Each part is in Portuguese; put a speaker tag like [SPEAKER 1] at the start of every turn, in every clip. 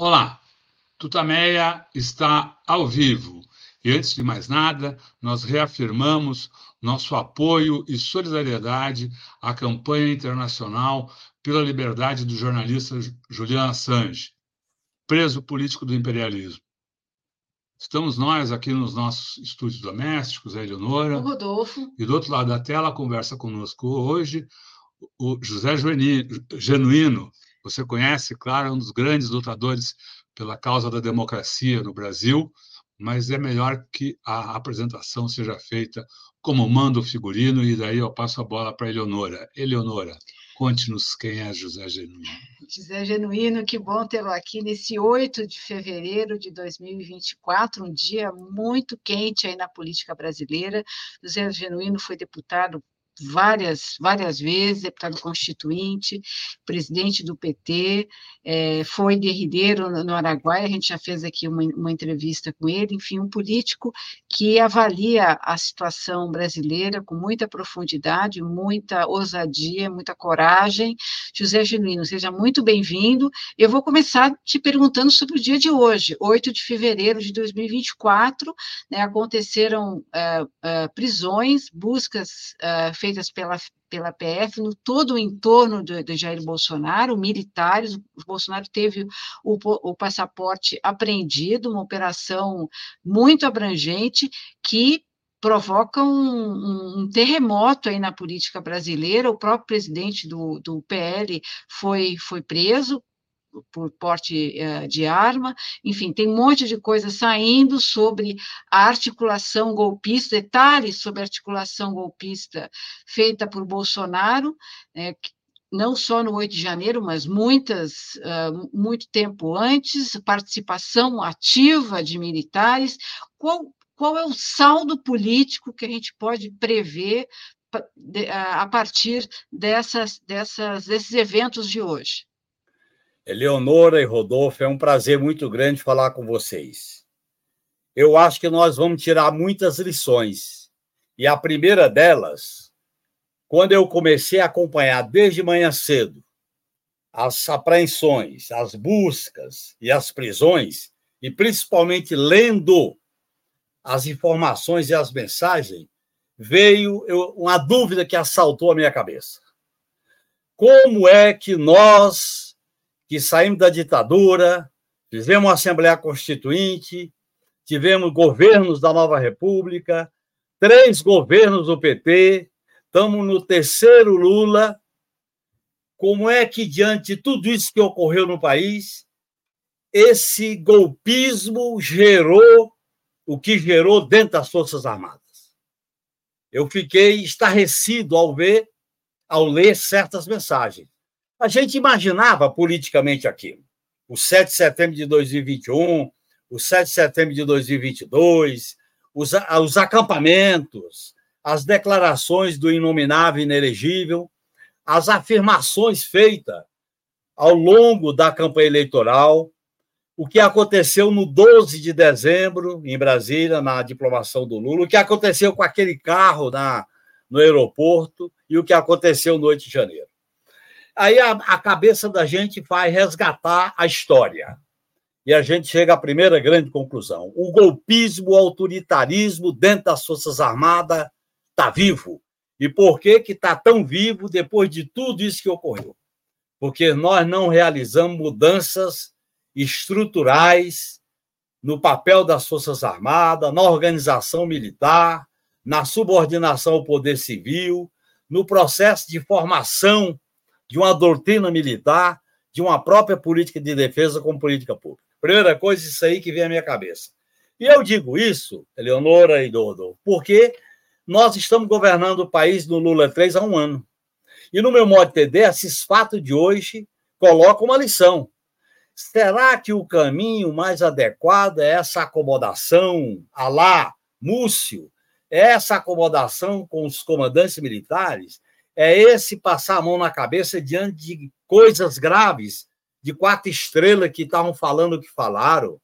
[SPEAKER 1] Olá, Tutameia está ao vivo. E antes de mais nada, nós reafirmamos nosso apoio e solidariedade à campanha internacional pela liberdade do jornalista Julian Assange, preso político do imperialismo. Estamos nós aqui nos nossos estúdios domésticos, a Eleonora.
[SPEAKER 2] O Rodolfo.
[SPEAKER 1] E do outro lado da tela, conversa conosco hoje o José Genuíno, você conhece, claro, é um dos grandes lutadores pela causa da democracia no Brasil, mas é melhor que a apresentação seja feita como manda o figurino, e daí eu passo a bola para a Eleonora. Eleonora, conte-nos quem é José Genuíno.
[SPEAKER 2] José Genuíno, que bom tê-lo aqui nesse 8 de fevereiro de 2024, um dia muito quente aí na política brasileira. José Genuíno foi deputado várias, várias vezes, deputado constituinte, presidente do PT, é, foi guerrilheiro no, no Araguaia, a gente já fez aqui uma, uma entrevista com ele, enfim, um político que avalia a situação brasileira com muita profundidade, muita ousadia, muita coragem. José Genuíno, seja muito bem-vindo. Eu vou começar te perguntando sobre o dia de hoje, 8 de fevereiro de 2024, né, aconteceram uh, uh, prisões, buscas uh, feitas pela, pela PF no todo o entorno de, de Jair Bolsonaro, militares, o Bolsonaro teve o, o passaporte apreendido, uma operação muito abrangente que provoca um, um, terremoto aí na política brasileira. O próprio presidente do, do PL foi, foi preso, por porte uh, de arma, enfim, tem um monte de coisa saindo sobre a articulação golpista, detalhes sobre a articulação golpista feita por Bolsonaro, né, não só no 8 de janeiro, mas muitas, uh, muito tempo antes, participação ativa de militares. Qual, qual é o saldo político que a gente pode prever a partir dessas, dessas, desses eventos de hoje?
[SPEAKER 3] Eleonora e Rodolfo, é um prazer muito grande falar com vocês. Eu acho que nós vamos tirar muitas lições. E a primeira delas, quando eu comecei a acompanhar desde manhã cedo as apreensões, as buscas e as prisões, e principalmente lendo as informações e as mensagens, veio uma dúvida que assaltou a minha cabeça. Como é que nós que saímos da ditadura, fizemos uma Assembleia Constituinte, tivemos governos da nova República, três governos do PT, estamos no terceiro Lula. Como é que, diante de tudo isso que ocorreu no país, esse golpismo gerou o que gerou dentro das Forças Armadas? Eu fiquei estarrecido ao ver, ao ler certas mensagens. A gente imaginava politicamente aquilo. O 7 de setembro de 2021, o 7 de setembro de 2022, os, os acampamentos, as declarações do inominável e inelegível, as afirmações feitas ao longo da campanha eleitoral, o que aconteceu no 12 de dezembro, em Brasília, na diplomação do Lula, o que aconteceu com aquele carro na, no aeroporto e o que aconteceu no 8 de janeiro. Aí a, a cabeça da gente vai resgatar a história. E a gente chega à primeira grande conclusão. O golpismo, o autoritarismo dentro das Forças Armadas está vivo. E por que está tão vivo depois de tudo isso que ocorreu? Porque nós não realizamos mudanças estruturais no papel das Forças Armadas, na organização militar, na subordinação ao poder civil, no processo de formação de uma doutrina militar, de uma própria política de defesa como política pública. Primeira coisa, isso aí que vem à minha cabeça. E eu digo isso, Eleonora e Dodo, porque nós estamos governando o país no Lula 3 há um ano. E no meu modo de entender, esses fatos de hoje colocam uma lição. Será que o caminho mais adequado é essa acomodação, a lá, Múcio, é essa acomodação com os comandantes militares? É esse passar a mão na cabeça diante de coisas graves, de quatro estrelas que estavam falando o que falaram,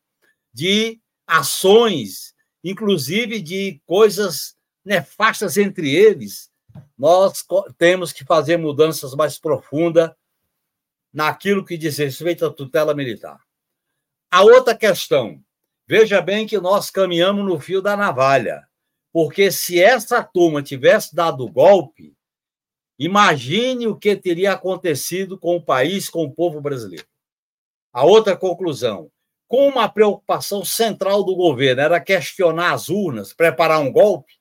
[SPEAKER 3] de ações, inclusive de coisas nefastas entre eles. Nós temos que fazer mudanças mais profundas naquilo que diz respeito à tutela militar. A outra questão, veja bem que nós caminhamos no fio da navalha, porque se essa turma tivesse dado o golpe, imagine o que teria acontecido com o país, com o povo brasileiro. A outra conclusão, como a preocupação central do governo era questionar as urnas, preparar um golpe,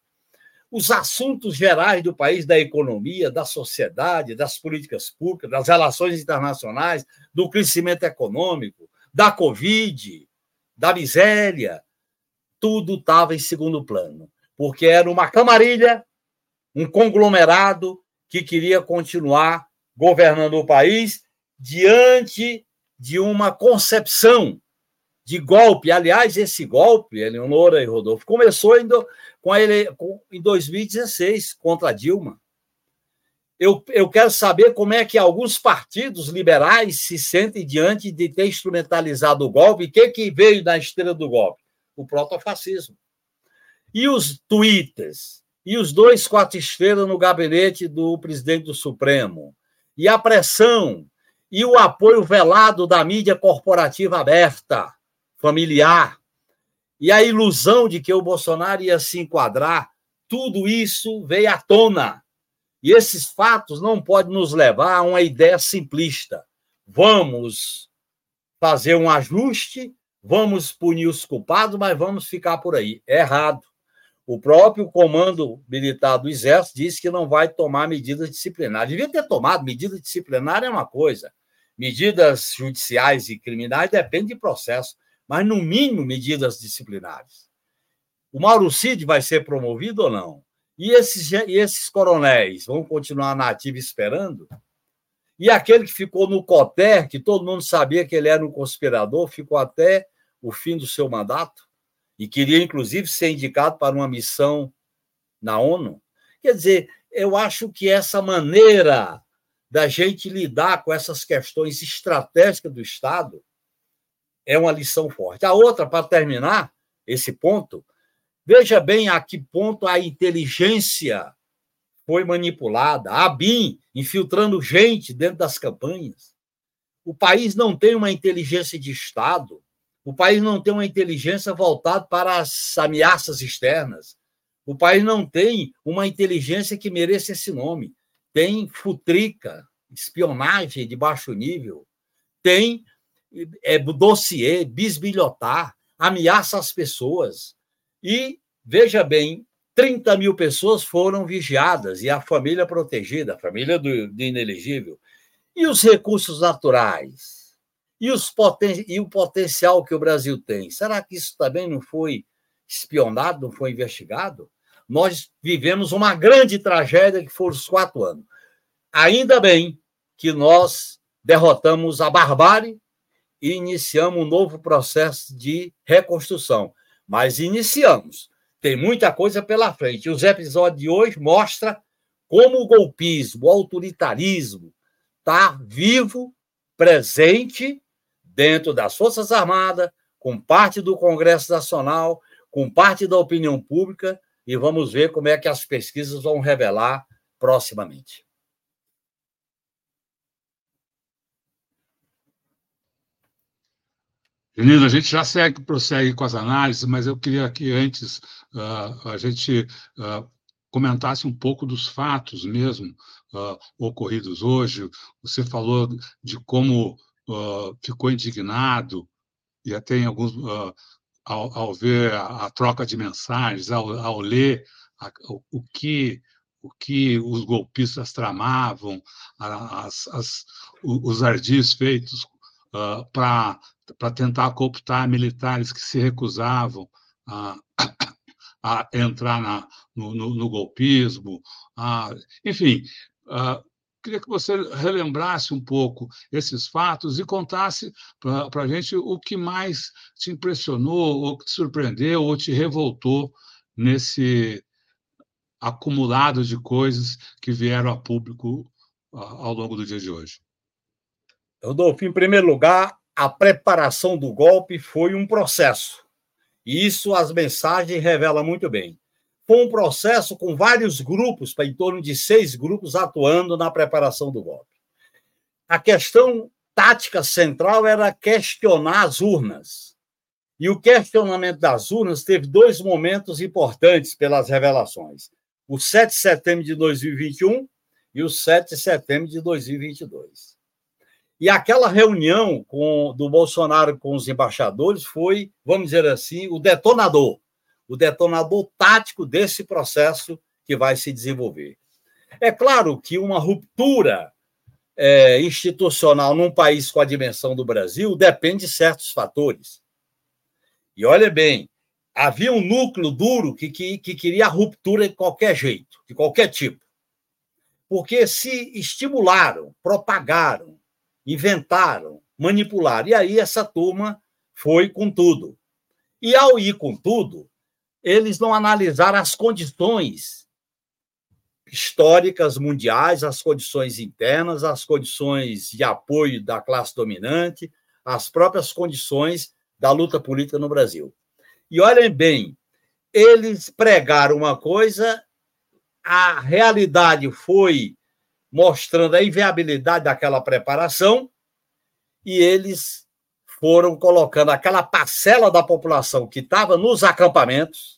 [SPEAKER 3] os assuntos gerais do país, da economia, da sociedade, das políticas públicas, das relações internacionais, do crescimento econômico, da Covid, da miséria, tudo estava em segundo plano, porque era uma camarilha, um conglomerado que queria continuar governando o país diante de uma concepção de golpe. Aliás, esse golpe, Eleonora e Rodolfo, começou em, com ele, em 2016 contra Dilma. Eu, eu quero saber como é que alguns partidos liberais se sentem diante de ter instrumentalizado o golpe. O que, que veio da esteira do golpe? O protofascismo. E os twitters, e os dois quatro estrelas no gabinete do presidente do Supremo, e a pressão, e o apoio velado da mídia corporativa aberta familiar, e a ilusão de que o Bolsonaro ia se enquadrar, tudo isso veio à tona. E esses fatos não podem nos levar a uma ideia simplista. Vamos fazer um ajuste, vamos punir os culpados, mas vamos ficar por aí. É errado. O próprio comando militar do Exército disse que não vai tomar medidas disciplinares. Devia ter tomado medida disciplinar é uma coisa. Medidas judiciais e criminais dependem de processo mas no mínimo medidas disciplinares. O Mauro Cid vai ser promovido ou não? E esses, e esses coronéis vão continuar na ativa esperando? E aquele que ficou no COTER, que todo mundo sabia que ele era um conspirador, ficou até o fim do seu mandato e queria, inclusive, ser indicado para uma missão na ONU. Quer dizer, eu acho que essa maneira da gente lidar com essas questões estratégicas do Estado é uma lição forte. A outra, para terminar esse ponto, veja bem a que ponto a inteligência foi manipulada, a BIM infiltrando gente dentro das campanhas. O país não tem uma inteligência de Estado, o país não tem uma inteligência voltada para as ameaças externas, o país não tem uma inteligência que mereça esse nome. Tem futrica, espionagem de baixo nível, tem é, dossiê, bisbilhotar, ameaça as pessoas. E, veja bem, 30 mil pessoas foram vigiadas e a família protegida, a família do, do inelegível. E os recursos naturais? E, os poten e o potencial que o Brasil tem? Será que isso também não foi espionado, não foi investigado? Nós vivemos uma grande tragédia que foram os quatro anos. Ainda bem que nós derrotamos a barbárie e iniciamos um novo processo de reconstrução. Mas iniciamos. Tem muita coisa pela frente. Os episódios de hoje mostram como o golpismo, o autoritarismo está vivo, presente dentro das Forças Armadas, com parte do Congresso Nacional, com parte da opinião pública, e vamos ver como é que as pesquisas vão revelar proximamente.
[SPEAKER 1] Genildo, a gente já segue, prossegue com as análises, mas eu queria que antes uh, a gente uh, comentasse um pouco dos fatos mesmo uh, ocorridos hoje. Você falou de como ficou indignado, e até em alguns, ao, ao, ver a, a, troca de mensagens, ao, ao ler a, o, o, que o que os golpistas tramavam, as, as, os ardis feitos para para tentar cooptar militares que se recusavam a, a entrar na, no, no, no, golpismo. A, enfim, queria que você relembrasse um pouco esses fatos e contasse para a gente o que mais te impressionou, ou te surpreendeu, ou te revoltou nesse acumulado de coisas que vieram a público ao longo do dia de hoje.
[SPEAKER 3] Rodolfo, em primeiro lugar, a preparação do golpe foi um processo. Isso as mensagens revelam muito bem. Foi um processo com vários grupos, em torno de seis grupos, atuando na preparação do golpe. A questão tática central era questionar as urnas. E o questionamento das urnas teve dois momentos importantes pelas revelações: o 7 de setembro de 2021 e o 7 de setembro de 2022. E aquela reunião com, do Bolsonaro com os embaixadores foi, vamos dizer assim, o detonador, o detonador tático desse processo que vai se desenvolver. É claro que uma ruptura é, institucional num país com a dimensão do Brasil depende de certos fatores. E olha bem, havia um núcleo duro que, que, que queria a ruptura de qualquer jeito, de qualquer tipo. Porque se estimularam, propagaram, inventaram, manipularam. E aí essa turma foi com tudo. E ao ir com tudo, eles não analisaram as condições históricas mundiais, as condições internas, as condições de apoio da classe dominante, as próprias condições da luta política no Brasil. E olhem bem, eles pregaram uma coisa, a realidade foi mostrando a inviabilidade daquela preparação, e eles foram colocando aquela parcela da população que estava nos acampamentos,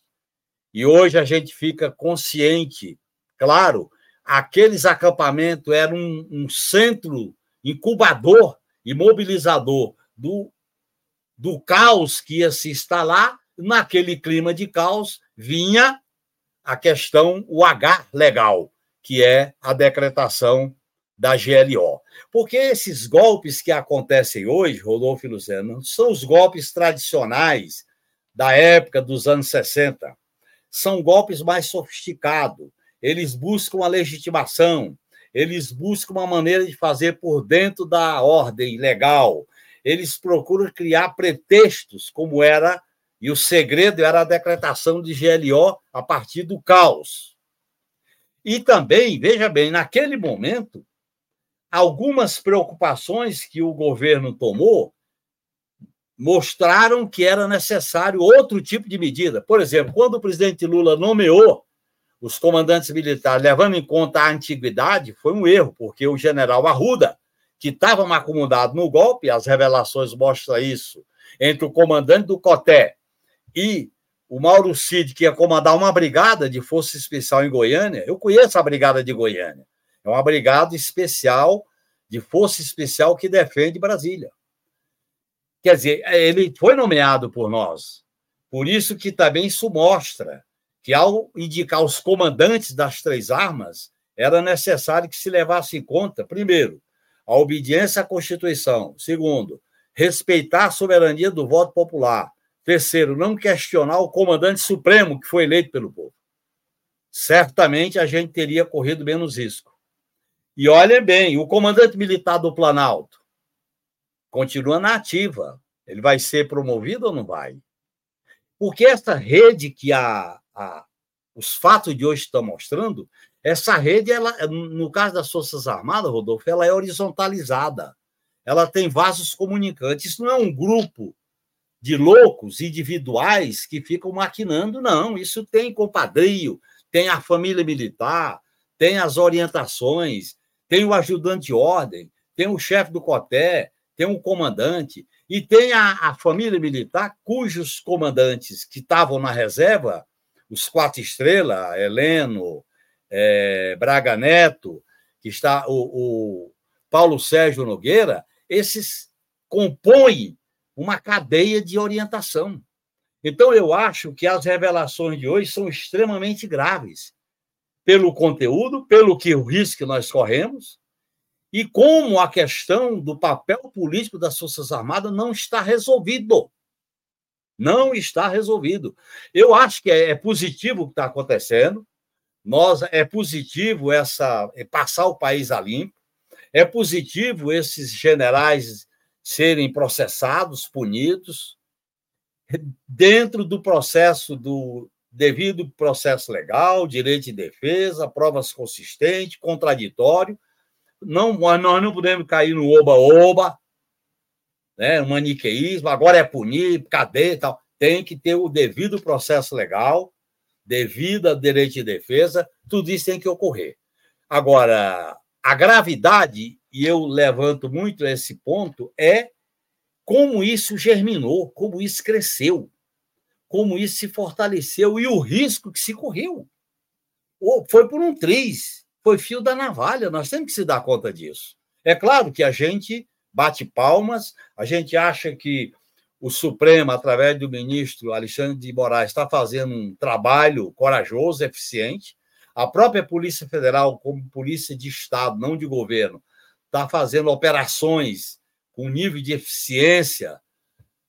[SPEAKER 3] e hoje a gente fica consciente, claro, aqueles acampamentos eram um, um centro incubador e mobilizador do, do caos que ia se instalar, naquele clima de caos vinha a questão, o H legal, que é a decretação da GLO. Porque esses golpes que acontecem hoje, Rodolfo e Luciano, são os golpes tradicionais da época dos anos 60. São golpes mais sofisticados. Eles buscam a legitimação, eles buscam uma maneira de fazer por dentro da ordem legal. Eles procuram criar pretextos, como era, e o segredo era a decretação de GLO a partir do caos. E também, veja bem, naquele momento, algumas preocupações que o governo tomou mostraram que era necessário outro tipo de medida. Por exemplo, quando o presidente Lula nomeou os comandantes militares, levando em conta a antiguidade, foi um erro, porque o general Arruda, que estava acomodado no golpe, as revelações mostram isso, entre o comandante do COTÉ e o Mauro Cid, que ia comandar uma brigada de força especial em Goiânia, eu conheço a brigada de Goiânia. É uma brigada especial, de força especial que defende Brasília. Quer dizer, ele foi nomeado por nós. Por isso que também isso mostra que, ao indicar os comandantes das três armas, era necessário que se levasse em conta, primeiro, a obediência à Constituição. Segundo, respeitar a soberania do voto popular. Terceiro, não questionar o comandante supremo que foi eleito pelo povo. Certamente a gente teria corrido menos risco. E olhem bem, o comandante militar do Planalto continua na ativa. Ele vai ser promovido ou não vai? Porque essa rede que a, a, os fatos de hoje estão mostrando, essa rede, ela, no caso das Forças Armadas, Rodolfo, ela é horizontalizada. Ela tem vasos comunicantes. Isso não é um grupo de loucos individuais que ficam maquinando, não. Isso tem compadrio, tem a família militar, tem as orientações, tem o ajudante de ordem, tem o chefe do COTÉ, tem o comandante, e tem a, a família militar, cujos comandantes que estavam na reserva, os quatro estrelas, Heleno, é, Braga Neto, que está o, o Paulo Sérgio Nogueira, esses compõem uma cadeia de orientação. Então, eu acho que as revelações de hoje são extremamente graves, pelo conteúdo, pelo que o risco que nós corremos, e como a questão do papel político das Forças Armadas não está resolvido. Não está resolvido. Eu acho que é, é positivo o que está acontecendo. Nós é positivo essa é passar o país a limpo. É positivo esses generais serem processados, punidos, dentro do processo do devido processo legal, direito de defesa, provas consistentes, contraditório. Não, nós não podemos cair no oba-oba, né, maniqueísmo, agora é punir, cadeia e tal. Tem que ter o devido processo legal, devido a direito de defesa, tudo isso tem que ocorrer. Agora, a gravidade e eu levanto muito esse ponto, é como isso germinou, como isso cresceu, como isso se fortaleceu e o risco que se correu. Foi por um triz, foi fio da navalha, nós temos que se dar conta disso. É claro que a gente bate palmas, a gente acha que o Supremo, através do ministro Alexandre de Moraes, está fazendo um trabalho corajoso, eficiente. A própria Polícia Federal, como polícia de Estado, não de governo, está fazendo operações com nível de eficiência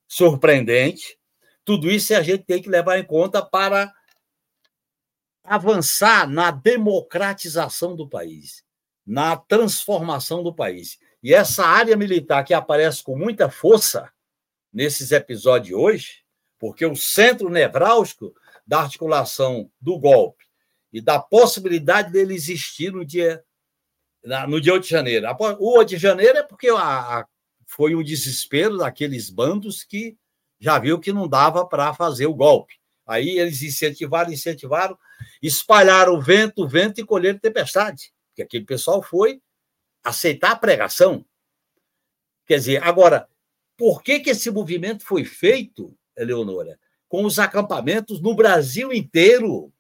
[SPEAKER 3] surpreendente. Tudo isso a gente tem que levar em conta para avançar na democratização do país, na transformação do país. E essa área militar que aparece com muita força nesses episódios hoje, porque o centro nevrálgico da articulação do golpe e da possibilidade dele existir no dia no dia 8 de janeiro. O 8 de janeiro é porque a, a, foi o desespero daqueles bandos que já viu que não dava para fazer o golpe. Aí eles incentivaram, incentivaram, espalharam o vento, o vento e colheram tempestade. Porque aquele pessoal foi aceitar a pregação. Quer dizer, agora, por que, que esse movimento foi feito, Eleonora? Com os acampamentos no Brasil inteiro,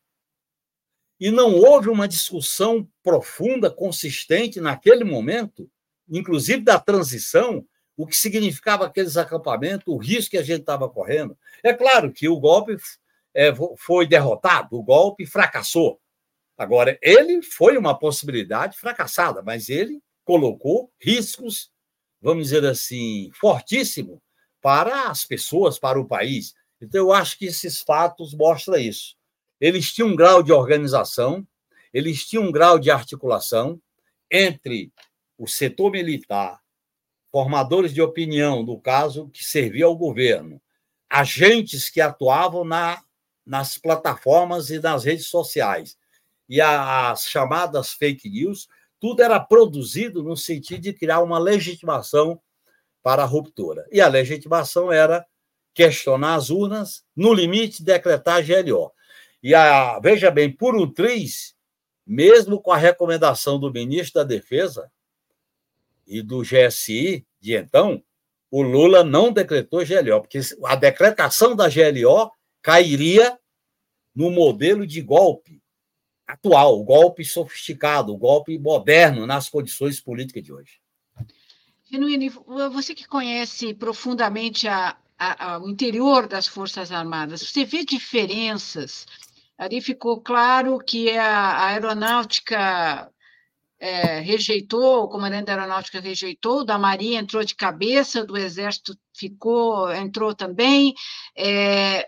[SPEAKER 3] e não houve uma discussão profunda, consistente naquele momento, inclusive da transição, o que significava aqueles acampamentos, o risco que a gente estava correndo. É claro que o golpe é, foi derrotado, o golpe fracassou. Agora, ele foi uma possibilidade fracassada, mas ele colocou riscos, vamos dizer assim, fortíssimos para as pessoas, para o país. Então, eu acho que esses fatos mostram isso eles tinham um grau de organização, eles tinham um grau de articulação entre o setor militar, formadores de opinião, no caso, que servia ao governo, agentes que atuavam na, nas plataformas e nas redes sociais, e as chamadas fake news, tudo era produzido no sentido de criar uma legitimação para a ruptura. E a legitimação era questionar as urnas, no limite, decretar GLO. E a, veja bem, por um triz, mesmo com a recomendação do ministro da Defesa e do GSI de então, o Lula não decretou GLO, porque a decretação da GLO cairia no modelo de golpe atual, golpe sofisticado, golpe moderno nas condições políticas de hoje.
[SPEAKER 2] Genuíno, você que conhece profundamente a, a, a, o interior das Forças Armadas, você vê diferenças Ali ficou claro que a aeronáutica é, rejeitou, o comandante da aeronáutica rejeitou, da Marinha entrou de cabeça, do Exército ficou, entrou também. É,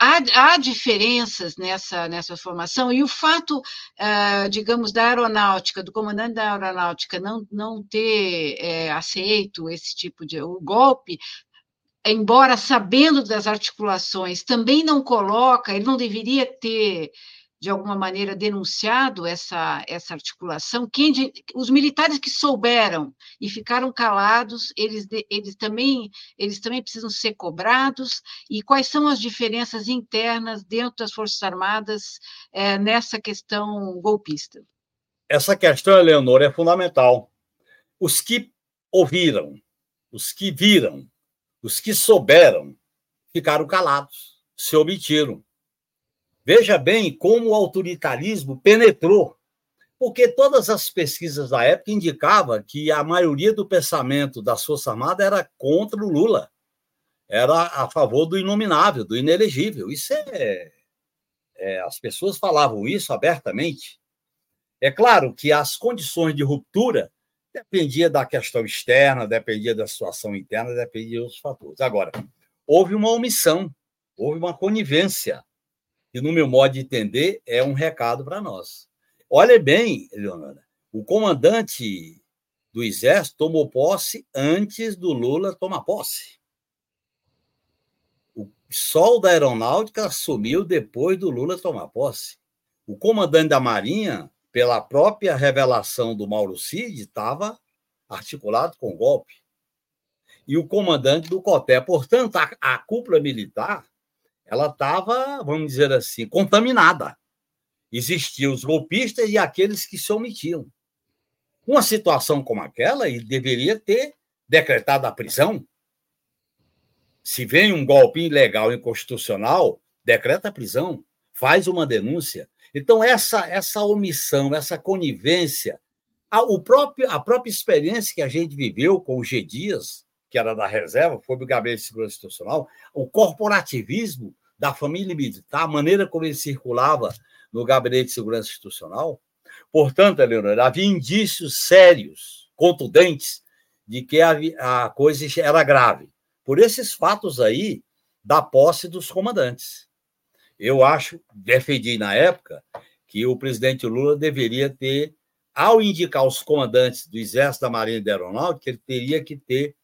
[SPEAKER 2] há, há, diferenças nessa, nessa formação, e o fato, é, digamos, da aeronáutica, do comandante da aeronáutica não, não ter é, aceito esse tipo de o golpe, embora sabendo das articulações, também não coloca, ele não deveria ter, de alguma maneira, denunciado essa, essa articulação. Quem, os militares que souberam e ficaram calados, eles, eles, também, eles também precisam ser cobrados. E quais são as diferenças internas dentro das Forças Armadas é, nessa questão golpista?
[SPEAKER 3] Essa questão, Eleonora, é fundamental. Os que ouviram, os que viram, os que souberam ficaram calados, se omitiram. Veja bem como o autoritarismo penetrou, porque todas as pesquisas da época indicavam que a maioria do pensamento das Forças Armadas era contra o Lula, era a favor do inominável, do inelegível. Isso é, é as pessoas falavam isso abertamente. É claro que as condições de ruptura Dependia da questão externa, dependia da situação interna, dependia de outros fatores. Agora, houve uma omissão, houve uma conivência, e, no meu modo de entender, é um recado para nós. Olha bem, Leonora, o comandante do Exército tomou posse antes do Lula tomar posse. O sol da aeronáutica assumiu depois do Lula tomar posse. O comandante da Marinha pela própria revelação do Mauro Cid, estava articulado com golpe. E o comandante do COTÉ. Portanto, a, a cúpula militar ela estava, vamos dizer assim, contaminada. Existiam os golpistas e aqueles que se omitiam. Uma situação como aquela, ele deveria ter decretado a prisão. Se vem um golpe ilegal e inconstitucional, decreta a prisão, faz uma denúncia. Então, essa, essa omissão, essa conivência, a, o próprio, a própria experiência que a gente viveu com o G. Dias, que era da reserva, foi do Gabinete de Segurança Institucional, o corporativismo da família militar, a maneira como ele circulava no Gabinete de Segurança Institucional. Portanto, Leonor, havia indícios sérios, contundentes, de que a, a coisa era grave. Por esses fatos aí da posse dos comandantes. Eu acho, defendi na época, que o presidente Lula deveria ter, ao indicar os comandantes do Exército, da Marinha e da Aeronáutica, ele teria que ter.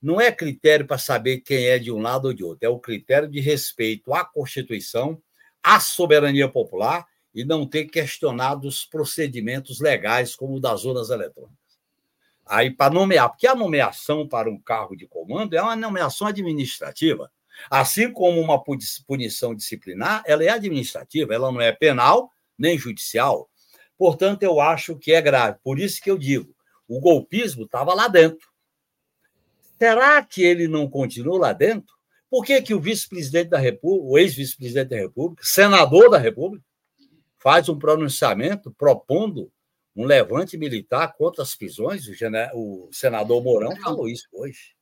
[SPEAKER 3] Não é critério para saber quem é de um lado ou de outro, é o critério de respeito à Constituição, à soberania popular e não ter questionado os procedimentos legais, como o das urnas eletrônicas. Aí, para nomear, porque a nomeação para um cargo de comando é uma nomeação administrativa. Assim como uma punição disciplinar, ela é administrativa, ela não é penal nem judicial. Portanto, eu acho que é grave. Por isso que eu digo, o golpismo estava lá dentro. Será que ele não continua lá dentro? Por que, que o vice-presidente da República, o ex-vice-presidente da República, senador da República, faz um pronunciamento propondo um levante militar contra as prisões? O, senador Mourão falou isso hoje.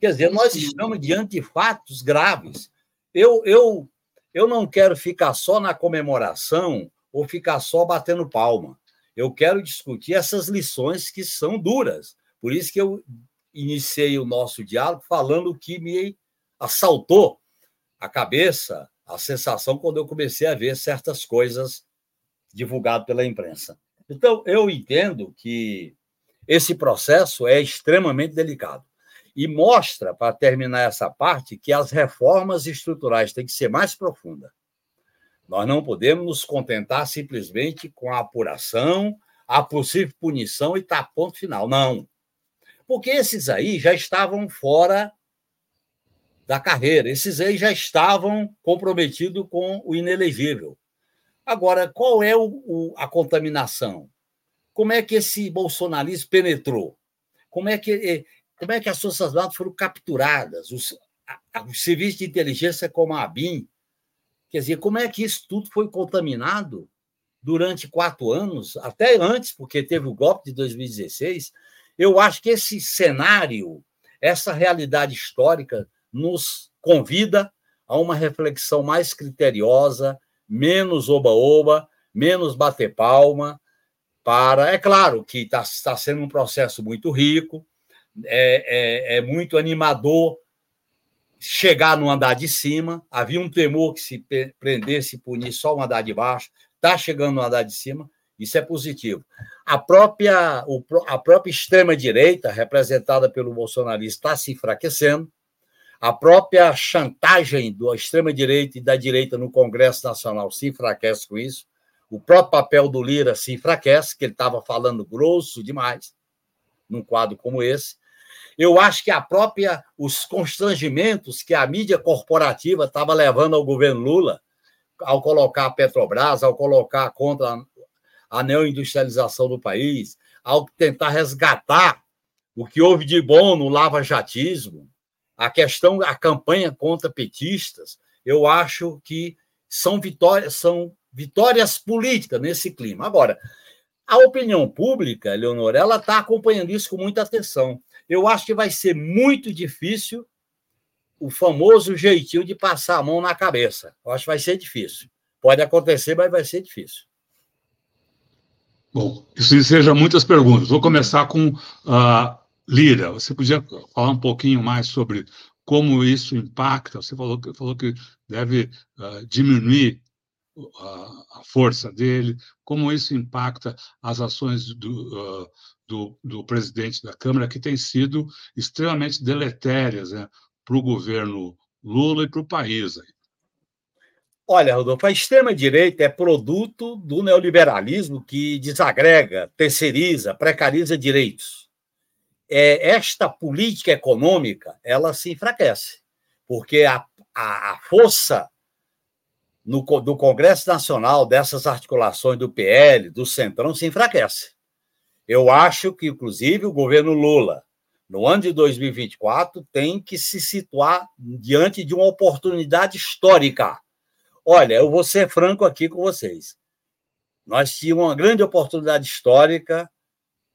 [SPEAKER 3] Quer dizer, nós estamos diante de fatos graves. Eu, eu, eu não quero ficar só na comemoração ou ficar só batendo palma. Eu quero discutir essas lições que são duras. Por isso que eu iniciei o nosso diálogo falando o que me assaltou a cabeça, a sensação quando eu comecei a ver certas coisas divulgadas pela imprensa. Então, eu entendo que esse processo é extremamente delicado e mostra, para terminar essa parte, que as reformas estruturais têm que ser mais profundas. Nós não podemos nos contentar simplesmente com a apuração, a possível punição e tá ponto final. Não. Porque esses aí já estavam fora da carreira, esses aí já estavam comprometidos com o inelegível. Agora, qual é o, o, a contaminação? Como é que esse bolsonarismo penetrou? Como é que eh, como é que as Forças Armadas foram capturadas, os, os serviços de inteligência como a ABIN. Quer dizer, como é que isso tudo foi contaminado durante quatro anos, até antes, porque teve o golpe de 2016. Eu acho que esse cenário, essa realidade histórica, nos convida a uma reflexão mais criteriosa, menos oba-oba, menos bater palma, para. É claro que está tá sendo um processo muito rico, é, é, é muito animador chegar no andar de cima. Havia um temor que se prendesse e punisse só o andar de baixo. Está chegando no andar de cima, isso é positivo. A própria, a própria extrema-direita, representada pelo bolsonarista, está se enfraquecendo. A própria chantagem da extrema-direita e da direita no Congresso Nacional se enfraquece com isso. O próprio papel do Lira se enfraquece, que ele estava falando grosso demais num quadro como esse. Eu acho que a própria os constrangimentos que a mídia corporativa estava levando ao governo Lula ao colocar a Petrobras, ao colocar contra a neoindustrialização do país, ao tentar resgatar o que houve de bom no lava-jatismo, a questão, a campanha contra petistas, eu acho que são vitórias, são vitórias políticas nesse clima. Agora, a opinião pública, Leonor, ela está acompanhando isso com muita atenção eu acho que vai ser muito difícil o famoso jeitinho de passar a mão na cabeça. Eu acho que vai ser difícil. Pode acontecer, mas vai ser difícil.
[SPEAKER 1] Bom, isso seja muitas perguntas. Vou começar com uh, Lira. Você podia falar um pouquinho mais sobre como isso impacta? Você falou, falou que deve uh, diminuir a, a, força dele, como isso impacta as ações do, uh, do, do presidente da Câmara, que têm sido extremamente deletérias né, para o governo Lula e para o país.
[SPEAKER 3] Olha, Rodolfo, a extrema-direita é produto do neoliberalismo que desagrega, terceiriza, precariza direitos. É, esta política econômica ela se enfraquece, porque a, a, a força no, do Congresso Nacional dessas articulações do PL, do Centrão, se enfraquece. Eu acho que, inclusive, o governo Lula, no ano de 2024, tem que se situar diante de uma oportunidade histórica. Olha, eu vou ser franco aqui com vocês. Nós tínhamos uma grande oportunidade histórica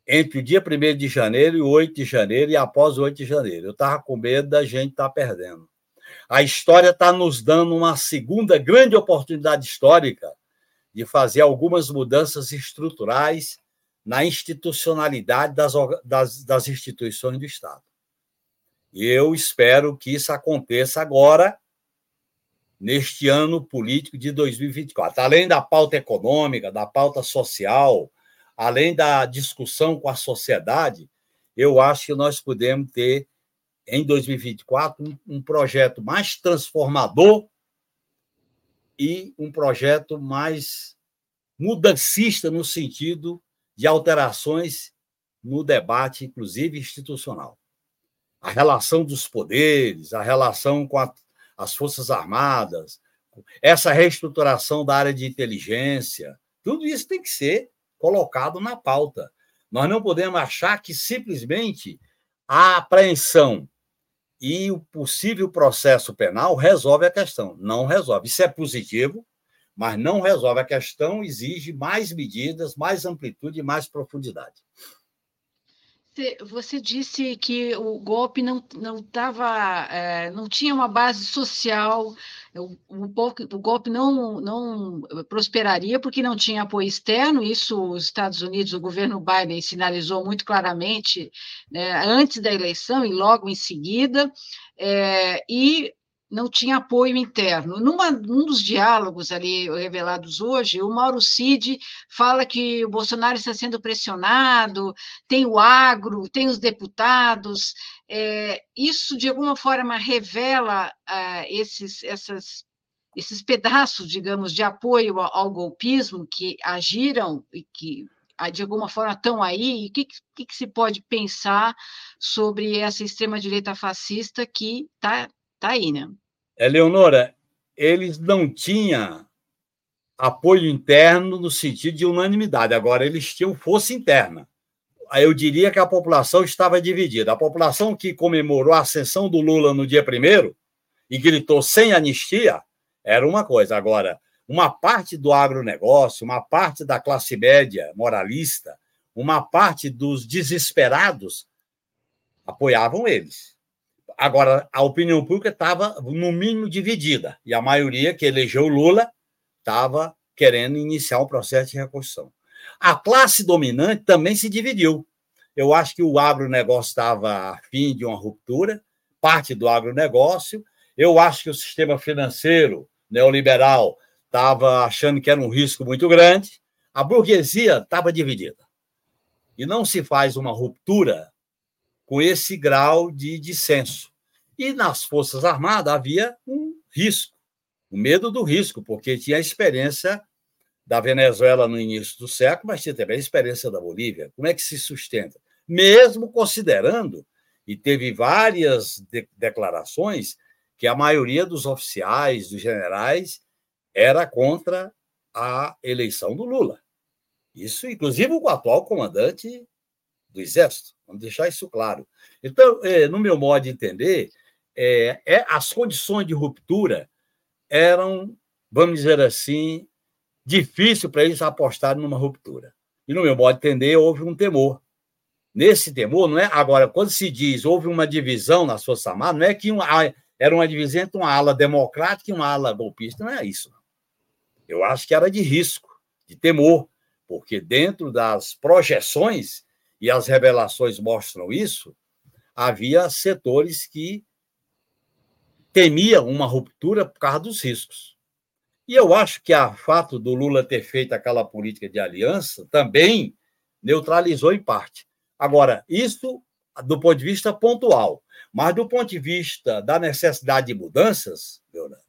[SPEAKER 3] entre o dia 1 de janeiro e o 8 de janeiro e após o 8 de janeiro. Eu estava com medo da gente estar tá perdendo. A história está nos dando uma segunda grande oportunidade histórica de fazer algumas mudanças estruturais na institucionalidade das, das, das instituições do Estado. E eu espero que isso aconteça agora, neste ano político de 2024. Além da pauta econômica, da pauta social, além da discussão com a sociedade, eu acho que nós podemos ter, em 2024, um, um projeto mais transformador e um projeto mais mudancista no sentido de alterações no debate, inclusive institucional. A relação dos poderes, a relação com a, as Forças Armadas, essa reestruturação da área de inteligência, tudo isso tem que ser colocado na pauta. Nós não podemos achar que simplesmente a apreensão e o possível processo penal resolve a questão. Não resolve. Isso é positivo, mas não resolve a questão, exige mais medidas, mais amplitude e mais profundidade.
[SPEAKER 2] Você disse que o golpe não, não, tava, é, não tinha uma base social, o, o, o, golpe não, não prosperaria porque não tinha apoio externo, isso os Estados Unidos, o governo Biden sinalizou muito claramente né, antes da eleição e logo em seguida, é, e não tinha apoio interno. Numa, num dos diálogos ali revelados hoje, o Mauro Cid fala que o Bolsonaro está sendo pressionado, tem o agro, tem os deputados. É, isso, de alguma forma, revela ah, esses, essas, esses pedaços, digamos, de apoio ao, ao golpismo que agiram e que ah, de alguma forma estão aí, e o que, que, que, se pode pensar sobre essa extrema-direita fascista que está tá aí, né?
[SPEAKER 3] Eleonora, eles não tinham apoio interno no sentido de unanimidade, agora eles tinham força interna. Aí eu diria que a população estava dividida. A população que comemorou a ascensão do Lula no dia primeiro e gritou sem anistia era uma coisa. Agora, uma parte do agronegócio, uma parte da classe média moralista, uma parte dos desesperados apoiavam eles. Agora, a opinião pública estava, no mínimo, dividida, e a maioria que elegeu Lula estava querendo iniciar um processo de reconstrução. A classe dominante também se dividiu. Eu acho que o agronegócio estava a fim de uma ruptura, parte do agronegócio. Eu acho que o sistema financeiro neoliberal estava achando que era um risco muito grande. A burguesia estava dividida. E não se faz uma ruptura com esse grau de dissenso. E nas Forças Armadas havia um risco, o medo do risco, porque tinha a experiência da Venezuela no início do século, mas tinha também a experiência da Bolívia. Como é que se sustenta? Mesmo considerando, e teve várias de declarações, que a maioria dos oficiais, dos generais, era contra a eleição do Lula. Isso, inclusive, o atual comandante do Exército. Vamos deixar isso claro. Então, é, no meu modo de entender, é, é, as condições de ruptura eram, vamos dizer assim, difícil para eles apostarem numa ruptura. E, no meu modo de entender, houve um temor. Nesse temor, não é? Agora, quando se diz houve uma divisão nas Forças Armadas, não é que uma, era uma divisão entre uma ala democrática e uma ala golpista, não é isso. Eu acho que era de risco, de temor, porque dentro das projeções e as revelações mostram isso, havia setores que temiam uma ruptura por causa dos riscos. E eu acho que o fato do Lula ter feito aquela política de aliança também neutralizou em parte. Agora, isso do ponto de vista pontual, mas do ponto de vista da necessidade de mudanças, Leonardo,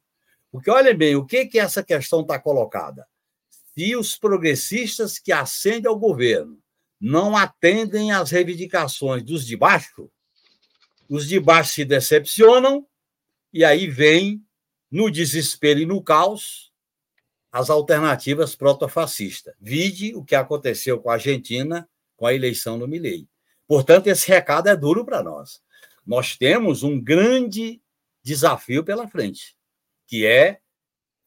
[SPEAKER 3] porque olha bem, o que que essa questão está colocada? Se os progressistas que ascendem ao governo não atendem às reivindicações dos de baixo, os de baixo se decepcionam e aí vem, no desespero e no caos, as alternativas protofascistas. Vide o que aconteceu com a Argentina com a eleição do Milei. Portanto, esse recado é duro para nós. Nós temos um grande desafio pela frente, que é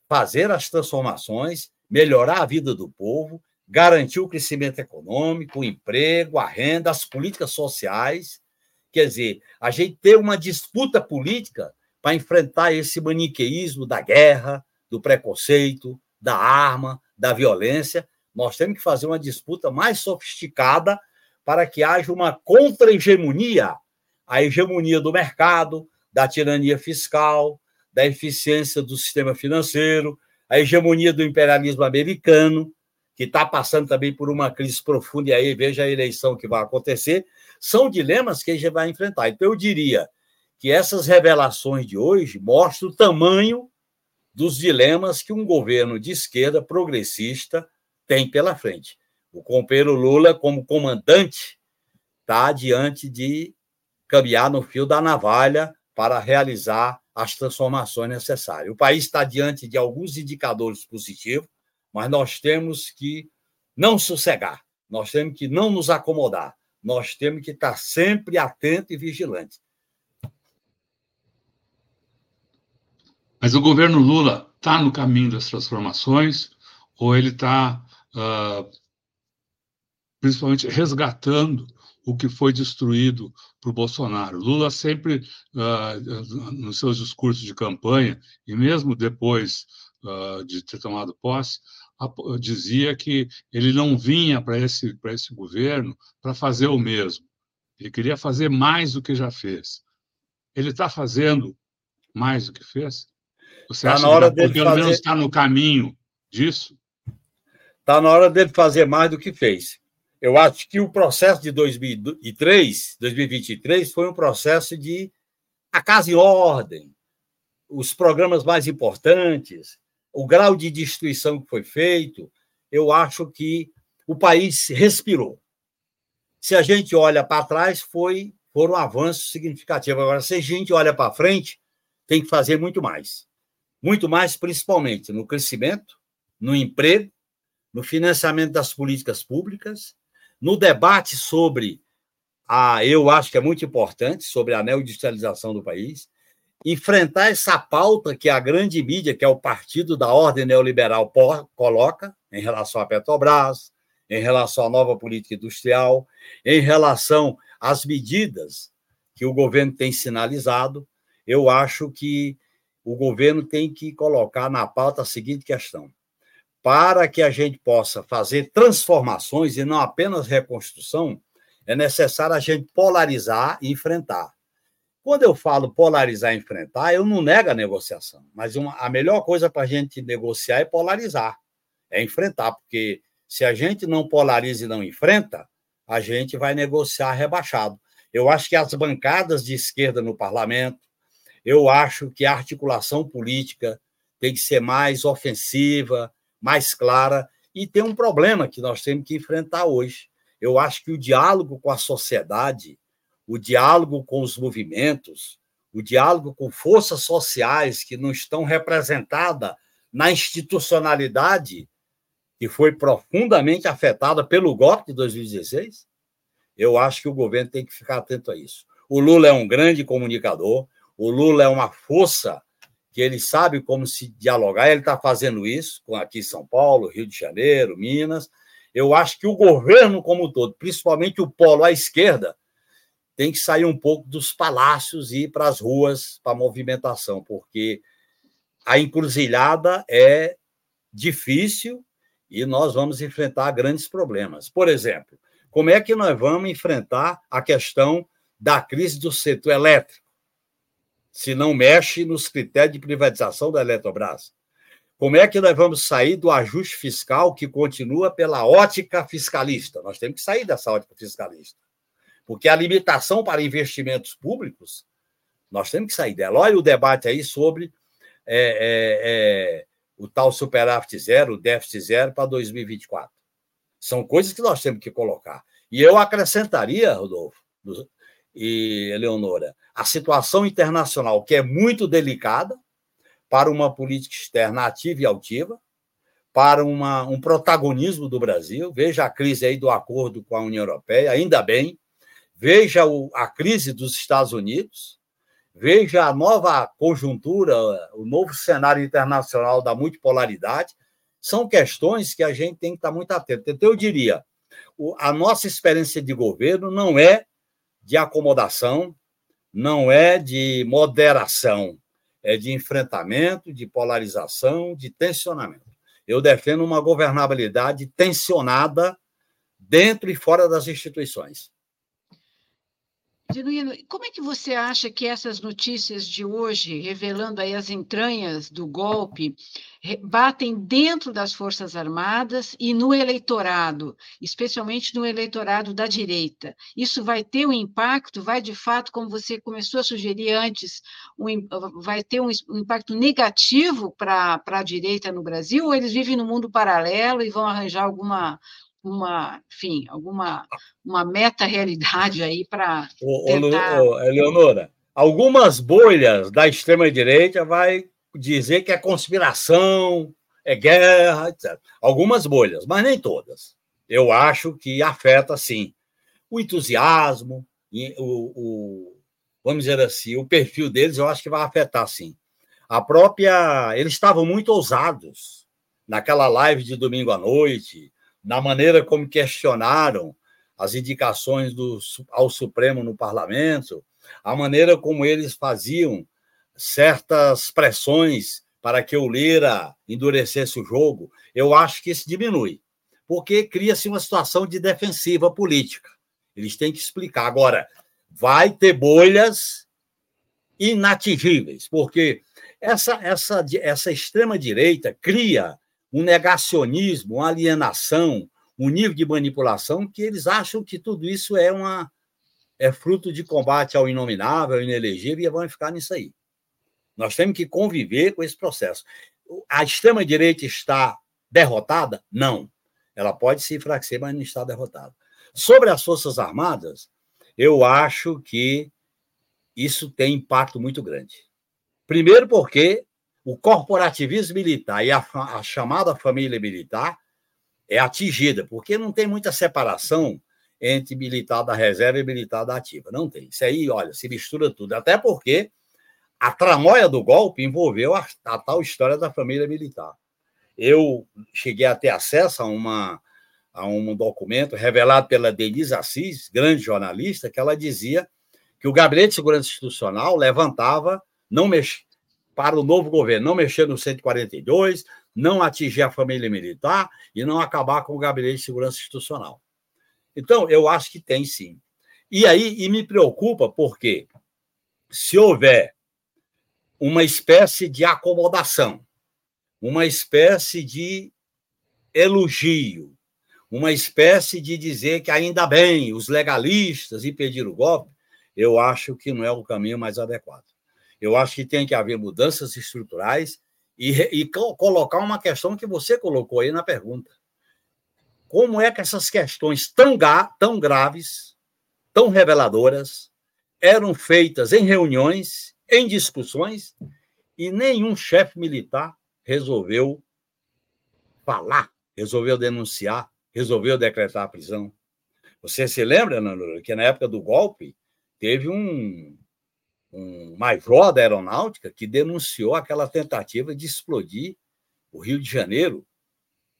[SPEAKER 3] fazer as transformações, melhorar a vida do povo, garantir o crescimento econômico, o emprego, a renda, as políticas sociais. Quer dizer, a gente ter uma disputa política para enfrentar esse maniqueísmo da guerra, do preconceito, da arma, da violência. Nós temos que fazer uma disputa mais sofisticada para que haja uma contra-hegemonia a hegemonia do mercado, da tirania fiscal, da eficiência do sistema financeiro, a hegemonia do imperialismo americano, que está passando também por uma crise profunda, e aí veja a eleição que vai acontecer, são dilemas que a gente vai enfrentar. Então, eu diria que essas revelações de hoje mostram o tamanho dos dilemas que um governo de esquerda progressista tem pela frente. O companheiro Lula, como comandante, está diante de caminhar no fio da navalha para realizar as transformações necessárias. O país está diante de alguns indicadores positivos, mas nós temos que não sossegar, nós temos que não nos acomodar, nós temos que estar sempre atento e vigilante.
[SPEAKER 1] Mas o governo Lula está no caminho das transformações ou ele está, uh, principalmente, resgatando o que foi destruído por Bolsonaro. Lula sempre, uh, nos seus discursos de campanha, e mesmo depois uh, de ter tomado posse, dizia que ele não vinha para esse, esse governo para fazer o mesmo. Ele queria fazer mais do que já fez. Ele está fazendo mais do que fez? Você tá acha na hora que dele pelo fazer... menos está no caminho disso?
[SPEAKER 3] Está na hora dele fazer mais do que fez. Eu acho que o processo de 2003, 2023 foi um processo de a casa em ordem, os programas mais importantes, o grau de destruição que foi feito. Eu acho que o país respirou. Se a gente olha para trás, foi foram avanços significativos. Agora, se a gente olha para frente, tem que fazer muito mais muito mais principalmente no crescimento, no emprego, no financiamento das políticas públicas, no debate sobre a, eu acho que é muito importante, sobre a neoindustrialização do país, enfrentar essa pauta que a grande mídia, que é o partido da ordem neoliberal, coloca em relação à Petrobras, em relação à nova política industrial, em relação às medidas que o governo tem sinalizado, eu acho que o governo tem que colocar na pauta a seguinte questão: para que a gente possa fazer transformações e não apenas reconstrução, é necessário a gente polarizar e enfrentar. Quando eu falo polarizar e enfrentar, eu não nego a negociação, mas uma, a melhor coisa para a gente negociar é polarizar, é enfrentar, porque se a gente não polariza e não enfrenta, a gente vai negociar rebaixado. Eu acho que as bancadas de esquerda no parlamento, eu acho que a articulação política tem que ser mais ofensiva, mais clara, e tem um problema que nós temos que enfrentar hoje. Eu acho que o diálogo com a sociedade, o diálogo com os movimentos, o diálogo com forças sociais que não estão representadas na institucionalidade que foi profundamente afetada pelo golpe de 2016, eu acho que o governo tem que ficar atento a isso. O Lula é um grande comunicador, o Lula é uma força que ele sabe como se dialogar, ele está fazendo isso com aqui em São Paulo, Rio de Janeiro, Minas. Eu acho que o governo como um todo, principalmente o polo à esquerda, tem que sair um pouco dos palácios e ir para as ruas para movimentação, porque a encruzilhada é difícil e nós vamos enfrentar grandes problemas. Por exemplo, como é que nós vamos enfrentar a questão da crise do setor elétrico? Se não mexe nos critérios de privatização da Eletrobras? Como é que nós vamos sair do ajuste fiscal que continua pela ótica fiscalista? Nós temos que sair dessa ótica fiscalista. Porque a limitação para investimentos públicos, nós temos que sair dela. Olha o debate aí sobre é, é, é, o tal superávit zero, o déficit zero para 2024. São coisas que nós temos que colocar. E eu acrescentaria, Rodolfo e Eleonora, a situação internacional, que é muito delicada para uma política externa ativa e altiva, para uma, um protagonismo do Brasil. Veja a crise aí do acordo com a União Europeia, ainda bem. Veja o, a crise dos Estados Unidos. Veja a nova conjuntura, o novo cenário internacional da multipolaridade. São questões que a gente tem que estar muito atento. Então, eu diria, a nossa experiência de governo não é de acomodação, não é de moderação, é de enfrentamento, de polarização, de tensionamento. Eu defendo uma governabilidade tensionada dentro e fora das instituições.
[SPEAKER 2] Genuíno, como é que você acha que essas notícias de hoje, revelando aí as entranhas do golpe, batem dentro das Forças Armadas e no eleitorado, especialmente no eleitorado da direita? Isso vai ter um impacto, vai de fato, como você começou a sugerir antes, um, vai ter um, um impacto negativo para a direita no Brasil, ou eles vivem no mundo paralelo e vão arranjar alguma uma, enfim, alguma uma meta-realidade aí para tentar...
[SPEAKER 3] Ô, Eleonora, algumas bolhas da extrema-direita vai dizer que é conspiração, é guerra, etc. Algumas bolhas, mas nem todas. Eu acho que afeta, sim, o entusiasmo, o, o, vamos dizer assim, o perfil deles, eu acho que vai afetar, sim. A própria... Eles estavam muito ousados naquela live de domingo à noite, na maneira como questionaram as indicações do, ao Supremo no parlamento, a maneira como eles faziam certas pressões para que o Lira endurecesse o jogo, eu acho que isso diminui, porque cria-se uma situação de defensiva política. Eles têm que explicar. Agora, vai ter bolhas inatingíveis, porque essa, essa, essa extrema-direita cria um negacionismo, uma alienação, um nível de manipulação que eles acham que tudo isso é uma é fruto de combate ao inominável, ao inelegível, e vão ficar nisso aí. Nós temos que conviver com esse processo. A extrema-direita está derrotada? Não. Ela pode se enfraquecer, mas não está derrotada. Sobre as Forças Armadas, eu acho que isso tem impacto muito grande. Primeiro, porque o corporativismo militar e a, a chamada família militar é atingida, porque não tem muita separação entre militar da reserva e militar da ativa. Não tem. Isso aí, olha, se mistura tudo. Até porque a tramóia do golpe envolveu a, a, tal história da família militar. Eu cheguei a ter acesso a, uma, a um documento revelado pela Denise Assis, grande jornalista, que ela dizia que o Gabinete de Segurança Institucional levantava, não mexia, para o novo governo não mexer no 142, não atingir a família militar e não acabar com o gabinete de segurança institucional. Então, eu acho que tem sim. E aí, e me preocupa porque se houver uma espécie de acomodação, uma espécie de elogio, uma espécie de dizer que ainda bem os legalistas impediram o golpe, eu acho que não é o caminho mais adequado. Eu acho que tem que haver mudanças estruturais e, e colocar uma questão que você colocou aí na pergunta. Como é que essas questões tão, tão graves, tão reveladoras, eram feitas em reuniões, em discussões, e nenhum chefe militar resolveu falar, resolveu denunciar, resolveu decretar a prisão. Você se lembra, Nando, que na época do golpe teve um, um major da aeronáutica que denunciou aquela tentativa de explodir o Rio de Janeiro,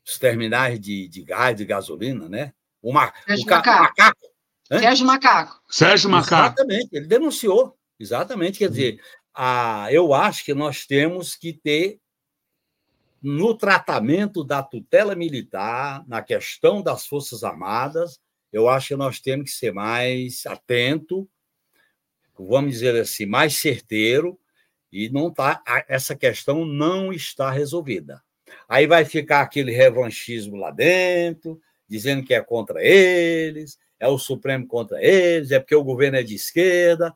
[SPEAKER 3] os terminais de, de gás, de gasolina, né?
[SPEAKER 2] O, ma, Sérgio o Macaco. Macaco Sérgio Macaco.
[SPEAKER 1] Sérgio Macaco.
[SPEAKER 3] Exatamente, ele denunciou. Exatamente, quer dizer, a, eu acho que nós temos que ter no tratamento da tutela militar, na questão das Forças Armadas, eu acho que nós temos que ser mais atento vamos dizer assim, mais certeiro e não tá essa questão não está resolvida. Aí vai ficar aquele revanchismo lá dentro, dizendo que é contra eles, é o Supremo contra eles, é porque o governo é de esquerda.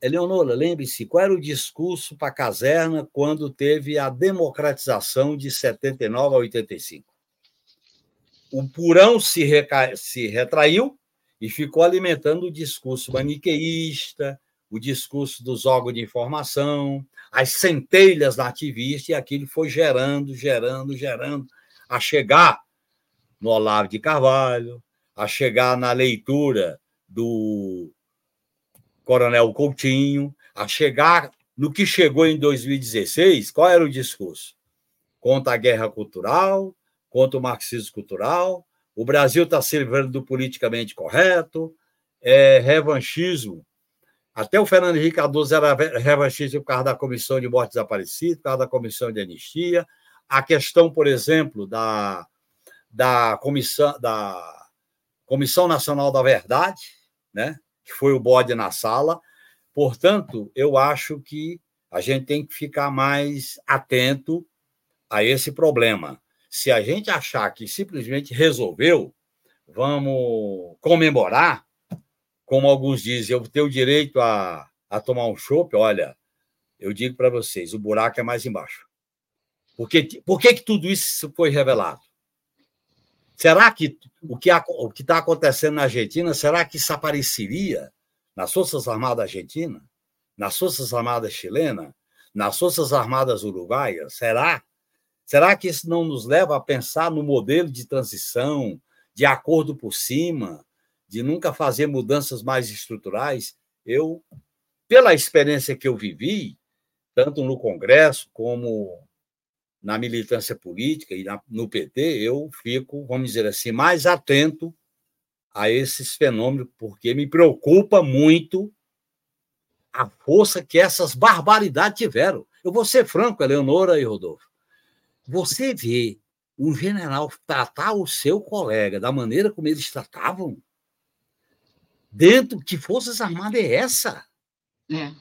[SPEAKER 3] Eleonora, lembre-se, qual era o discurso para a caserna quando teve a democratização de 79 a 85? O Purão se, reca... se retraiu e ficou alimentando o discurso maniqueísta, o discurso dos órgãos de informação, as centelhas da ativista, e aquilo foi gerando, gerando, gerando a chegar no Olavo de Carvalho, a chegar na leitura do Coronel Coutinho, a chegar no que chegou em 2016, qual era o discurso? Contra a guerra cultural, contra o marxismo cultural, o Brasil está servindo do politicamente correto, é revanchismo. Até o Fernando Henrique Cardoso era revanchista por causa da comissão de morte desaparecida, por causa da comissão de anistia. A questão, por exemplo, da, da, comissão, da Comissão Nacional da Verdade, né? que foi o bode na sala. Portanto, eu acho que a gente tem que ficar mais atento a esse problema. Se a gente achar que simplesmente resolveu, vamos comemorar, como alguns dizem, eu tenho o direito a, a tomar um chopp, olha, eu digo para vocês, o buraco é mais embaixo. Por que, por que, que tudo isso foi revelado? Será que o que está acontecendo na Argentina, será que isso apareceria nas Forças Armadas Argentinas, nas Forças Armadas Chilenas, nas Forças Armadas Uruguaias? Será? Será que isso não nos leva a pensar no modelo de transição, de acordo por cima, de nunca fazer mudanças mais estruturais? Eu, pela experiência que eu vivi, tanto no Congresso como na militância política e no PT, eu fico, vamos dizer assim, mais atento a esses fenômenos, porque me preocupa muito a força que essas barbaridades tiveram. Eu vou ser franco, Eleonora e Rodolfo. Você vê um general tratar o seu colega da maneira como eles tratavam, dentro que Forças Armadas é essa? É.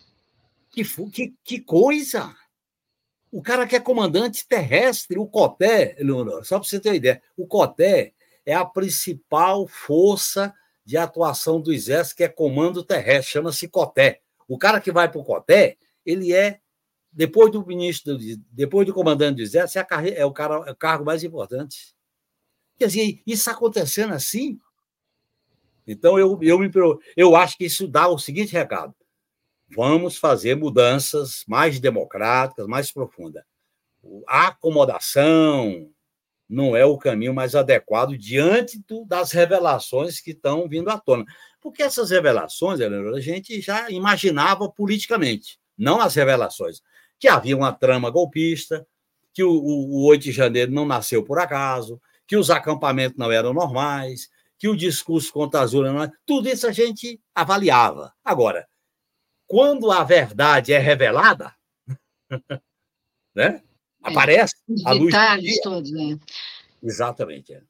[SPEAKER 3] Que, que, que coisa! O cara que é comandante terrestre, o COTÉ, Leonor, só para você ter uma ideia, o COTÉ é a principal força de atuação do Exército, que é comando terrestre, chama-se COTÉ. O cara que vai para o COTÉ, ele é, depois do ministro, depois do comandante do Exército, é, é, o, cara, é o cargo mais importante. Quer dizer, isso acontecendo assim. Então, eu, eu, me, eu acho que isso dá o seguinte recado: vamos fazer mudanças mais democráticas, mais profundas. A acomodação não é o caminho mais adequado diante do, das revelações que estão vindo à tona. Porque essas revelações, a gente já imaginava politicamente, não as revelações, que havia uma trama golpista, que o, o, o 8 de janeiro não nasceu por acaso, que os acampamentos não eram normais, que o discurso contra a Azul não era... Tudo isso a gente avaliava. Agora, quando a verdade é revelada, né? É, aparece
[SPEAKER 2] os a luz detalhes todos, né?
[SPEAKER 3] Exatamente. É.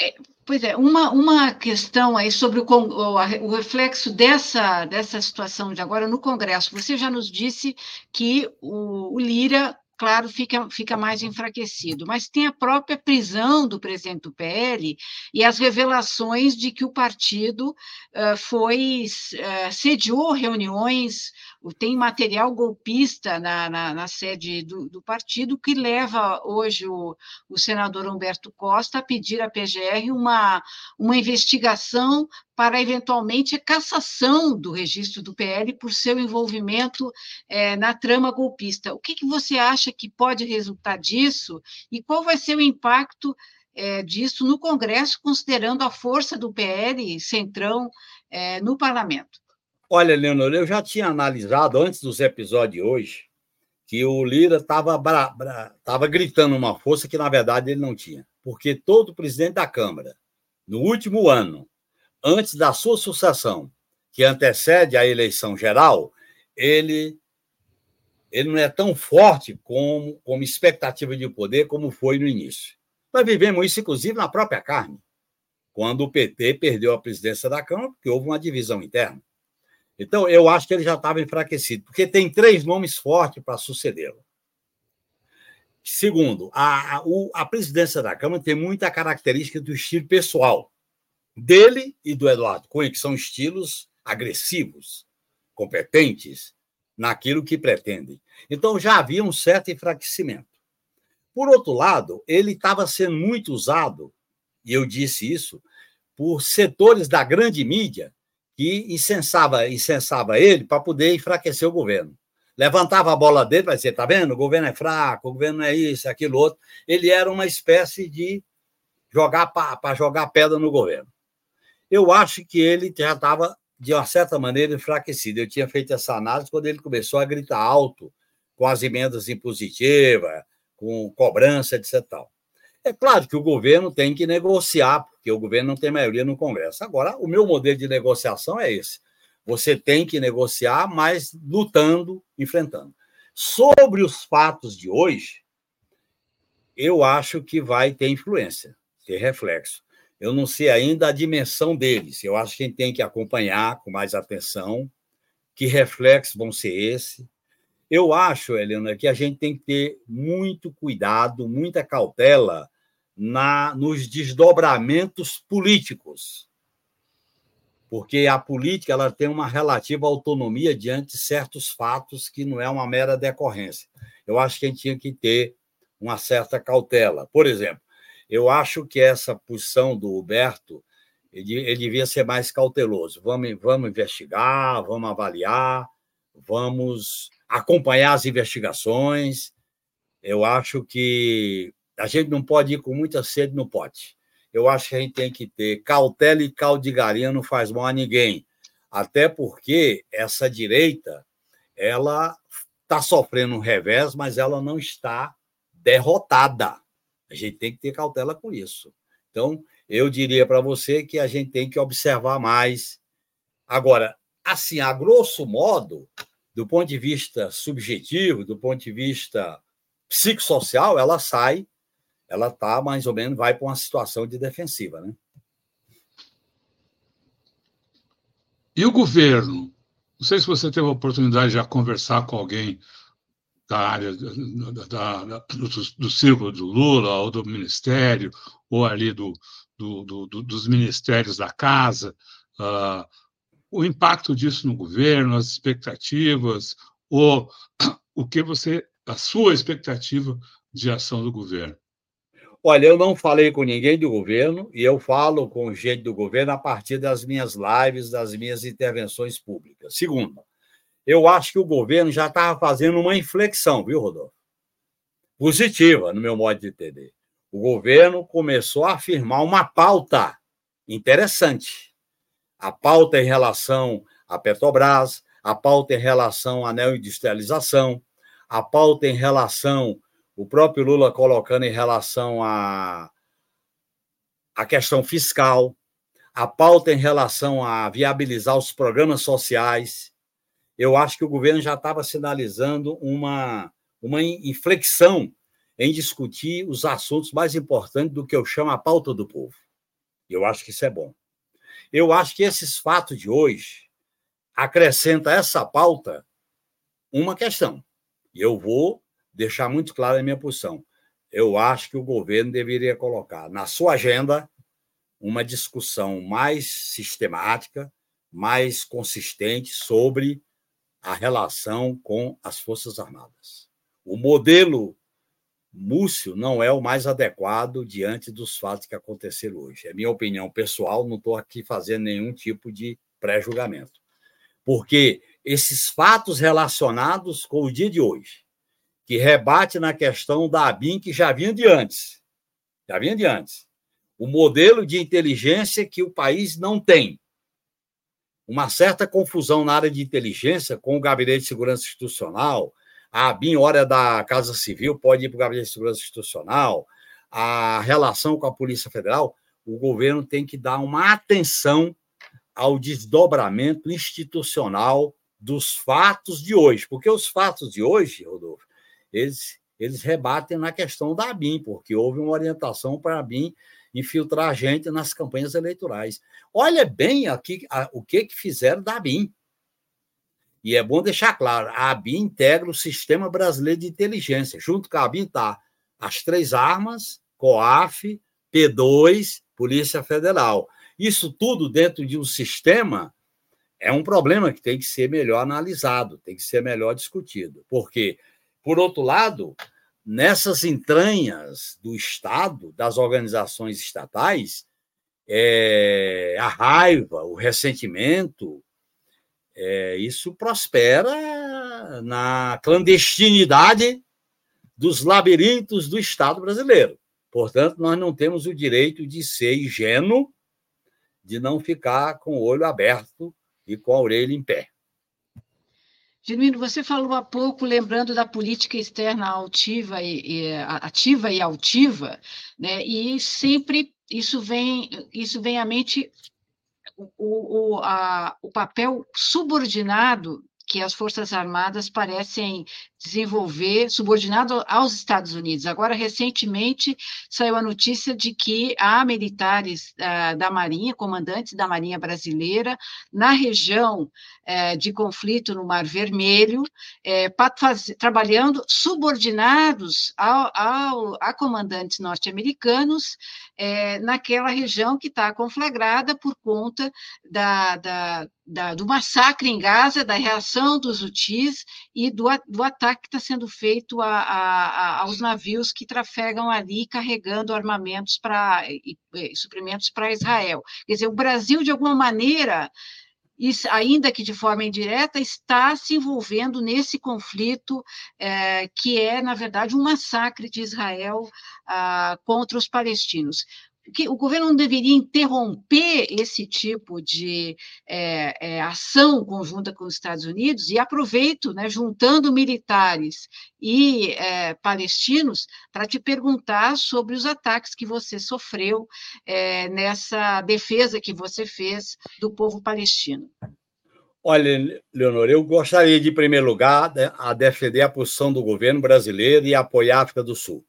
[SPEAKER 2] É, pois é, uma, uma questão aí sobre o, o, o, reflexo dessa, dessa situação de agora no Congresso. Você já nos disse que o, o Lira claro, fica, fica mais enfraquecido. Mas tem a própria prisão do presidente do PL e as revelações de que o partido uh, foi uh, sediou reuniões, tem material golpista na, na, na sede do, do, partido que leva hoje o, o senador Humberto Costa a pedir à PGR uma, uma investigação para eventualmente a cassação do registro do PL por seu envolvimento é, na trama golpista. O que, que, você acha que pode resultar disso e qual vai ser o impacto é, disso no Congresso, considerando a força do PL centrão é, no parlamento?
[SPEAKER 3] Olha, Leonor, eu já tinha analisado antes dos episódios de hoje que o Lira estava tava gritando uma força que, na verdade, ele não tinha. Porque todo presidente da Câmara, no último ano, antes da sua sucessão, que antecede a eleição geral, ele, ele não é tão forte como, como expectativa de poder como foi no início. Nós vivemos isso, inclusive, na própria carne, quando o PT perdeu a presidência da Câmara, porque houve uma divisão interna. Então, eu acho que ele já estava enfraquecido, porque tem três nomes fortes para sucedê-lo. Segundo, a, a, a presidência da Câmara tem muita característica do estilo pessoal dele e do Eduardo Cunha, que são estilos agressivos, competentes naquilo que pretendem. Então já havia um certo enfraquecimento. Por outro lado, ele estava sendo muito usado, e eu disse isso, por setores da grande mídia que incensava, incensava ele para poder enfraquecer o governo. levantava a bola dele para dizer: tá vendo? O governo é fraco, o governo é isso, aquilo outro. Ele era uma espécie de jogar para jogar pedra no governo. Eu acho que ele já estava, de uma certa maneira, enfraquecido. Eu tinha feito essa análise quando ele começou a gritar alto com as emendas impositivas, com cobrança, etc. Tal. É claro que o governo tem que negociar, porque o governo não tem maioria no Congresso. Agora, o meu modelo de negociação é esse. Você tem que negociar, mas lutando, enfrentando. Sobre os fatos de hoje, eu acho que vai ter influência, ter reflexo. Eu não sei ainda a dimensão deles. Eu acho que a gente tem que acompanhar com mais atenção que reflexos vão ser esses. Eu acho, Helena, que a gente tem que ter muito cuidado, muita cautela na nos desdobramentos políticos. Porque a política ela tem uma relativa autonomia diante de certos fatos que não é uma mera decorrência. Eu acho que a gente tinha que ter uma certa cautela. Por exemplo, eu acho que essa posição do Huberto ele, ele devia ser mais cauteloso. Vamos, vamos investigar, vamos avaliar, vamos acompanhar as investigações. Eu acho que a gente não pode ir com muita sede no pote. Eu acho que a gente tem que ter cautela e caldigarinha não faz mal a ninguém. Até porque essa direita, ela está sofrendo um revés, mas ela não está derrotada. A gente tem que ter cautela com isso. Então, eu diria para você que a gente tem que observar mais. Agora, assim, a grosso modo, do ponto de vista subjetivo, do ponto de vista psicossocial, ela sai ela está mais ou menos, vai para uma situação de defensiva. Né?
[SPEAKER 1] E o governo? Não sei se você teve a oportunidade de já conversar com alguém da área da, da, do, do, círculo do Lula, ou do Ministério, ou ali do, do, do dos ministérios da casa, uh, o impacto disso no governo, as expectativas, ou o que você, a sua expectativa de ação do governo.
[SPEAKER 3] Olha, eu não falei com ninguém do governo e eu falo com gente do governo a partir das minhas lives, das minhas intervenções públicas. Segundo, eu acho que o governo já estava fazendo uma inflexão, viu, Rodolfo? Positiva, no meu modo de entender. O governo começou a afirmar uma pauta interessante. A pauta em relação à Petrobras, a pauta em relação à neoindustrialização, a pauta em relação o próprio Lula colocando em relação à a, a questão fiscal, a pauta em relação a viabilizar os programas sociais. Eu acho que o governo já estava sinalizando uma, uma inflexão em discutir os assuntos mais importantes do que eu chamo a pauta do povo. Eu acho que isso é bom. Eu acho que esses fatos de hoje acrescenta essa pauta uma questão. E eu vou deixar muito clara a minha posição. Eu acho que o governo deveria colocar na sua agenda uma discussão mais sistemática, mais consistente sobre a relação com as Forças Armadas. O modelo Múcio não é o mais adequado diante dos fatos que aconteceram hoje. É minha opinião pessoal, não estou aqui fazendo nenhum tipo de pré-julgamento. Porque esses fatos relacionados com o dia de hoje, que rebate na questão da ABIN, que já vinha de antes. Já vinha de antes. O modelo de inteligência que o país não tem. Uma certa confusão na área de inteligência com o Gabinete de Segurança Institucional. A ABIN, hora da Casa Civil, pode ir para o Gabinete de Segurança Institucional. A relação com a Polícia Federal. O governo tem que dar uma atenção ao desdobramento institucional dos fatos de hoje, porque os fatos de hoje, Rodolfo, eles, eles rebatem na questão da ABIN, porque houve uma orientação para a ABIN infiltrar gente nas campanhas eleitorais. Olha bem aqui a, o que, que fizeram da ABIN. E é bom deixar claro, a ABIN integra o Sistema Brasileiro de Inteligência. Junto com a ABIN está as três armas, COAF, P2, Polícia Federal. Isso tudo dentro de um sistema é um problema que tem que ser melhor analisado, tem que ser melhor discutido. Porque por outro lado, nessas entranhas do Estado, das organizações estatais, é, a raiva, o ressentimento, é, isso prospera na, clandestinidade dos labirintos do Estado brasileiro. Portanto, nós não temos o direito de ser ingênuo, de não ficar com o olho aberto e com a orelha em pé.
[SPEAKER 2] Genuíno, você falou há pouco, lembrando da política externa altiva e, e, ativa e altiva, né? e sempre isso vem, isso vem à mente o, o, a, o papel subordinado que as Forças Armadas parecem desenvolver subordinado aos Estados Unidos. Agora, recentemente, saiu a notícia de que há militares uh, da Marinha, comandantes da Marinha Brasileira, na região uh, de conflito no Mar Vermelho, uh, faz, trabalhando subordinados ao, ao, a comandantes norte-americanos naquela região que está conflagrada por conta da, da, da, do massacre em Gaza, da reação dos UTIs e do, do ataque ataque que está sendo feito a, a, a, aos navios que trafegam ali carregando armamentos para e, e suprimentos para Israel. Quer dizer, o Brasil, de alguma maneira, ainda que de forma indireta, está se envolvendo nesse conflito é, que é, na verdade, um massacre de Israel ah, contra os palestinos que o governo não deveria interromper esse tipo de é, é, ação conjunta com os Estados Unidos e aproveito, né, juntando militares e é, palestinos, para te perguntar sobre os ataques que você sofreu nessa defesa que você fez do povo palestino.
[SPEAKER 3] Olha, Leonor, eu gostaria de, em primeiro lugar, né, a defender a posição do governo brasileiro e apoiar a África do Sul.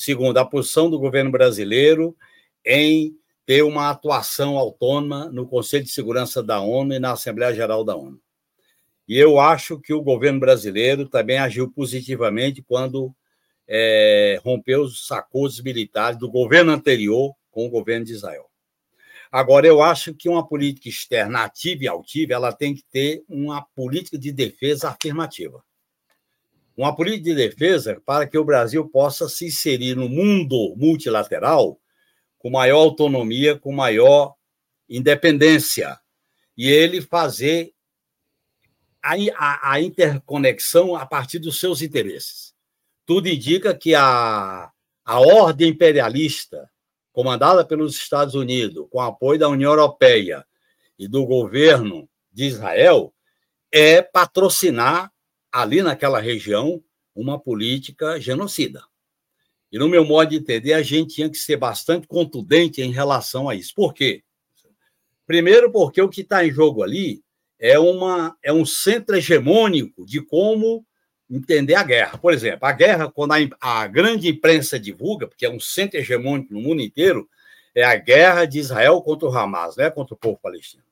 [SPEAKER 3] Segundo, a posição do governo brasileiro em ter uma atuação autônoma no Conselho de Segurança da ONU e na Assembleia Geral da ONU. E eu acho que o governo brasileiro também agiu positivamente quando é, rompeu os sacodos militares do governo anterior com o governo de Israel. Agora, eu acho que uma política externa ativa e altiva ela tem que ter uma política de defesa afirmativa uma política de defesa para que o Brasil possa se inserir no mundo multilateral com maior autonomia, com maior independência, e ele fazer a, a, a interconexão a partir dos seus interesses. Tudo indica que a, a ordem imperialista, comandada pelos Estados Unidos, com apoio da União Europeia e do governo de Israel, é patrocinar ali naquela região uma política genocida. E no meu modo de entender, a gente tinha que ser bastante contundente em relação a isso. Por quê? Primeiro, porque o que está em jogo ali é, uma, é um centro hegemônico de como entender a guerra. Por exemplo, a guerra, quando a, a grande imprensa divulga, porque é um centro hegemônico no mundo inteiro, é a guerra de Israel contra o Hamas, né? contra o povo palestino.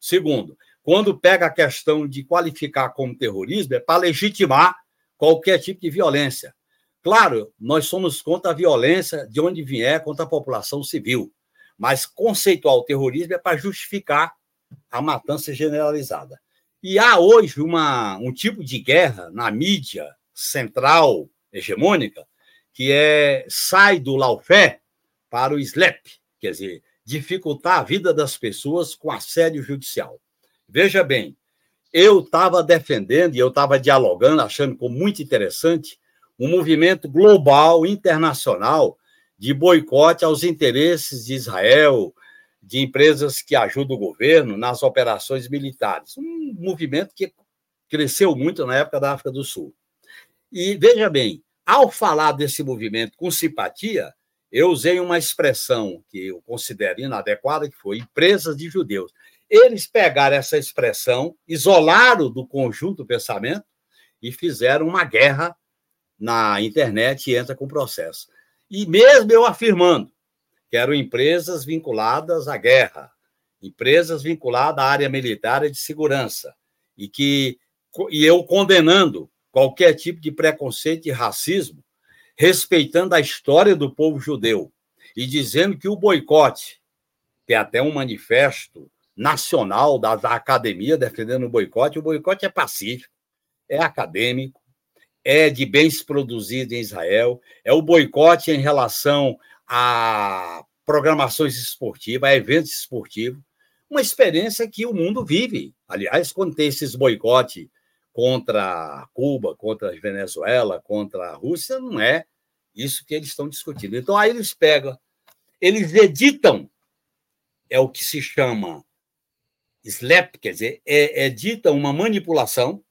[SPEAKER 3] Segundo, quando pega a questão de qualificar como terrorismo, é para legitimar qualquer tipo de violência. Claro, nós somos contra a violência de onde vier contra a população civil, mas conceituar o terrorismo é para justificar a matança generalizada. E há hoje uma, um tipo de guerra na mídia central hegemônica que é sai do laufé para o slap, quer dizer, dificultar a vida das pessoas com assédio judicial. Veja bem, eu estava defendendo e eu estava dialogando, achando como muito interessante, um movimento global, internacional, de boicote aos interesses de Israel, de empresas que ajudam o governo nas operações militares. Um movimento que cresceu muito na época da África do Sul. E veja bem, ao falar desse movimento com simpatia, eu usei uma expressão que eu considero inadequada, que foi empresas de judeus. Eles pegaram essa expressão, isolaram do conjunto do pensamento e fizeram uma guerra na internet e entra com processo. E mesmo eu afirmando que eram empresas vinculadas à guerra, empresas vinculadas à área militar e de segurança, e que e eu condenando qualquer tipo de preconceito e racismo, respeitando a história do povo judeu e dizendo que o boicote, tem até um manifesto nacional da, da academia defendendo o boicote. O boicote é pacífico, é acadêmico, é de bens produzidos em Israel, é o boicote em relação a programações esportivas, a eventos esportivos, uma experiência que o mundo vive. Aliás, quando tem esses boicotes contra Cuba, contra a Venezuela, contra a Rússia, não é isso que eles estão discutindo. Então, aí eles pegam, eles editam, é o que se chama slap, quer dizer, é, editam uma manipulação,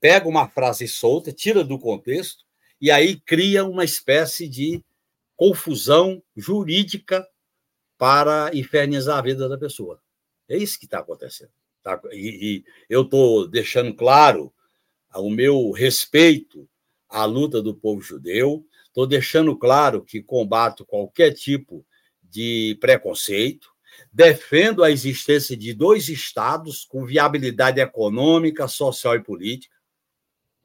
[SPEAKER 3] pega uma frase solta, tira do contexto, e aí cria uma espécie de confusão jurídica para infernizar a vida da pessoa. É isso que está acontecendo. Tá? E, e eu estou deixando claro o meu respeito à luta do povo judeu, estou deixando claro que combato qualquer tipo de preconceito, defendo a existência de dois estados com viabilidade econômica, social e política,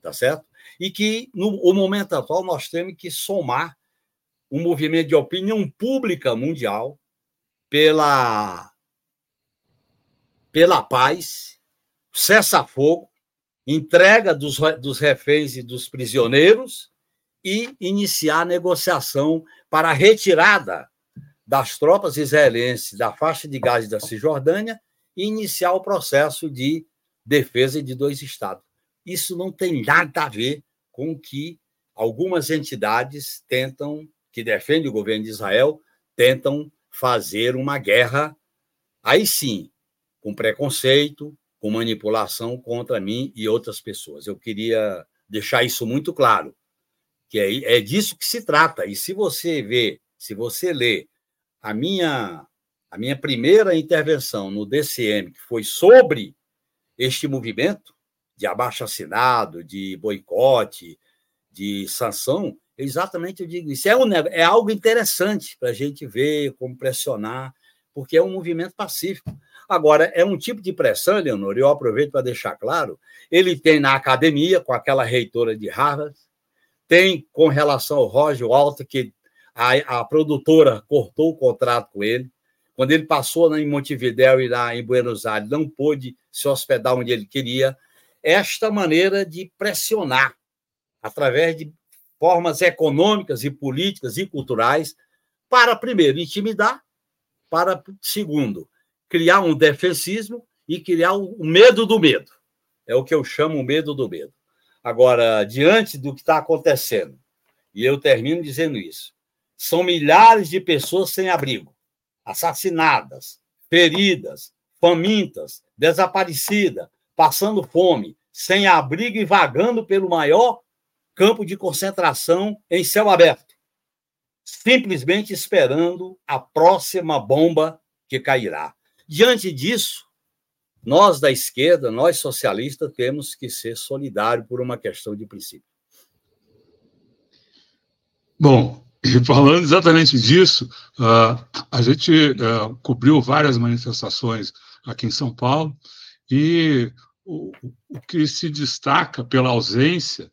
[SPEAKER 3] tá certo? E que, no, momento atual, nós temos que somar um movimento de opinião pública mundial pela pela paz, cessa-fogo, entrega dos, dos reféns e dos prisioneiros e iniciar a negociação para a retirada das tropas israelenses da faixa de Gaza da Cisjordânia e iniciar o processo de defesa de dois estados. Isso não tem nada a ver com o que algumas entidades tentam, que defendem o governo de Israel, tentam fazer uma guerra, aí sim, com preconceito, com manipulação contra mim e outras pessoas. Eu queria deixar isso muito claro, que é, é disso que se trata. E se você vê, se você lê a minha a minha primeira intervenção no DCM, que foi sobre este movimento de abaixo-assinado, de boicote, de sanção, exatamente eu digo isso. É, um, é algo interessante para a gente ver como pressionar, porque é um movimento pacífico. Agora, é um tipo de pressão, Leonor, eu aproveito para deixar claro, ele tem na academia, com aquela reitora de Harvard, tem com relação ao Roger Walter, que a, a produtora cortou o contrato com ele. Quando ele passou em Montevidéu e lá em Buenos Aires, não pôde se hospedar onde ele queria. Esta maneira de pressionar, através de formas econômicas e políticas e culturais, para, primeiro, intimidar, para, segundo, criar um defensismo e criar o medo do medo. É o que eu chamo o medo do medo. Agora, diante do que está acontecendo, e eu termino dizendo isso, são milhares de pessoas sem abrigo, assassinadas, feridas, famintas, desaparecidas, passando fome, sem abrigo e vagando pelo maior campo de concentração em céu aberto, simplesmente esperando a próxima bomba que cairá. Diante disso, nós da esquerda, nós socialistas, temos que ser solidários por uma questão de princípio.
[SPEAKER 1] Bom, e falando exatamente disso, uh, a gente uh, cobriu várias manifestações aqui em São Paulo e o, o que se destaca pela ausência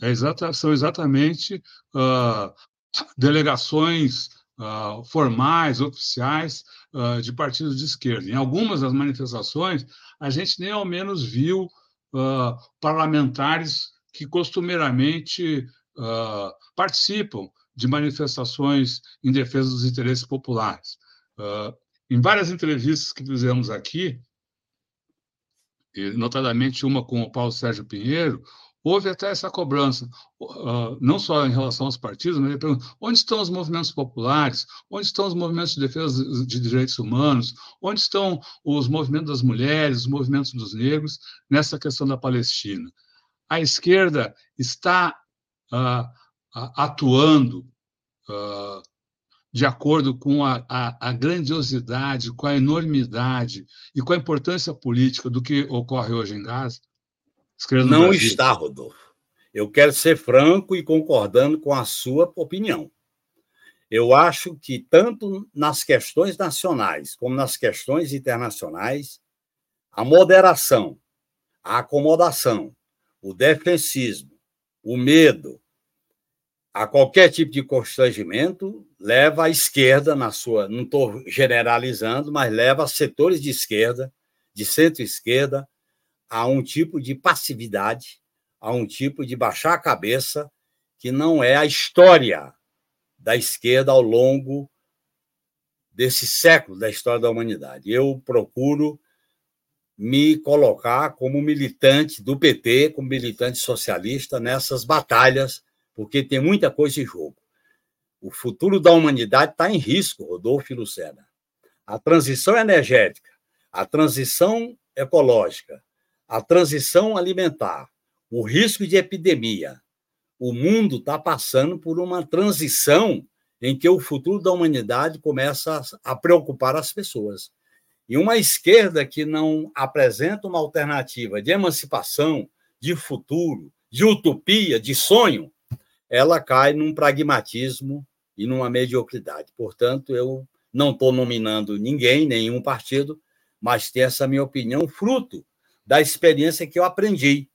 [SPEAKER 1] é exata, são exatamente uh, delegações uh, formais, oficiais de partidos de esquerda. Em algumas das manifestações, a gente nem ao menos viu parlamentares que costumeiramente participam de manifestações em defesa dos interesses populares. em várias entrevistas que fizemos aqui, notadamente uma com o Paulo Sérgio Pinheiro, houve até essa cobrança, uh, não só em relação aos partidos, mas onde estão os movimentos populares, onde estão os movimentos de defesa de direitos humanos, onde estão os movimentos das mulheres, os movimentos dos negros nessa questão da Palestina. A esquerda está uh, atuando uh, de acordo com a, a, a, grandiosidade, com a enormidade e com a importância política do que ocorre hoje em Gaza?
[SPEAKER 3] Não está, Rodolfo. Eu quero ser franco e concordando com a sua opinião. Eu acho que, tanto nas questões nacionais como nas questões internacionais, a moderação, a acomodação, o defensismo, o medo, a qualquer tipo de constrangimento, leva a esquerda, na sua. Não estou generalizando, mas leva setores de esquerda, de centro-esquerda, a um tipo de passividade, a um tipo de baixar a cabeça, que não é a história da esquerda ao longo desse século da história da humanidade. Eu procuro me colocar como militante do PT, como militante socialista nessas batalhas, porque tem muita coisa em jogo. O futuro da humanidade está em risco, Rodolfo Lucena. A transição energética, a transição ecológica, a transição alimentar, o risco de epidemia. O mundo está passando por uma transição em que o futuro da humanidade começa a preocupar as pessoas. E uma esquerda que não apresenta uma alternativa de emancipação, de futuro, de utopia, de sonho, ela cai num pragmatismo e numa mediocridade. Portanto, eu não estou nominando ninguém, nenhum partido, mas tem essa minha opinião fruto da experiência que eu aprendi.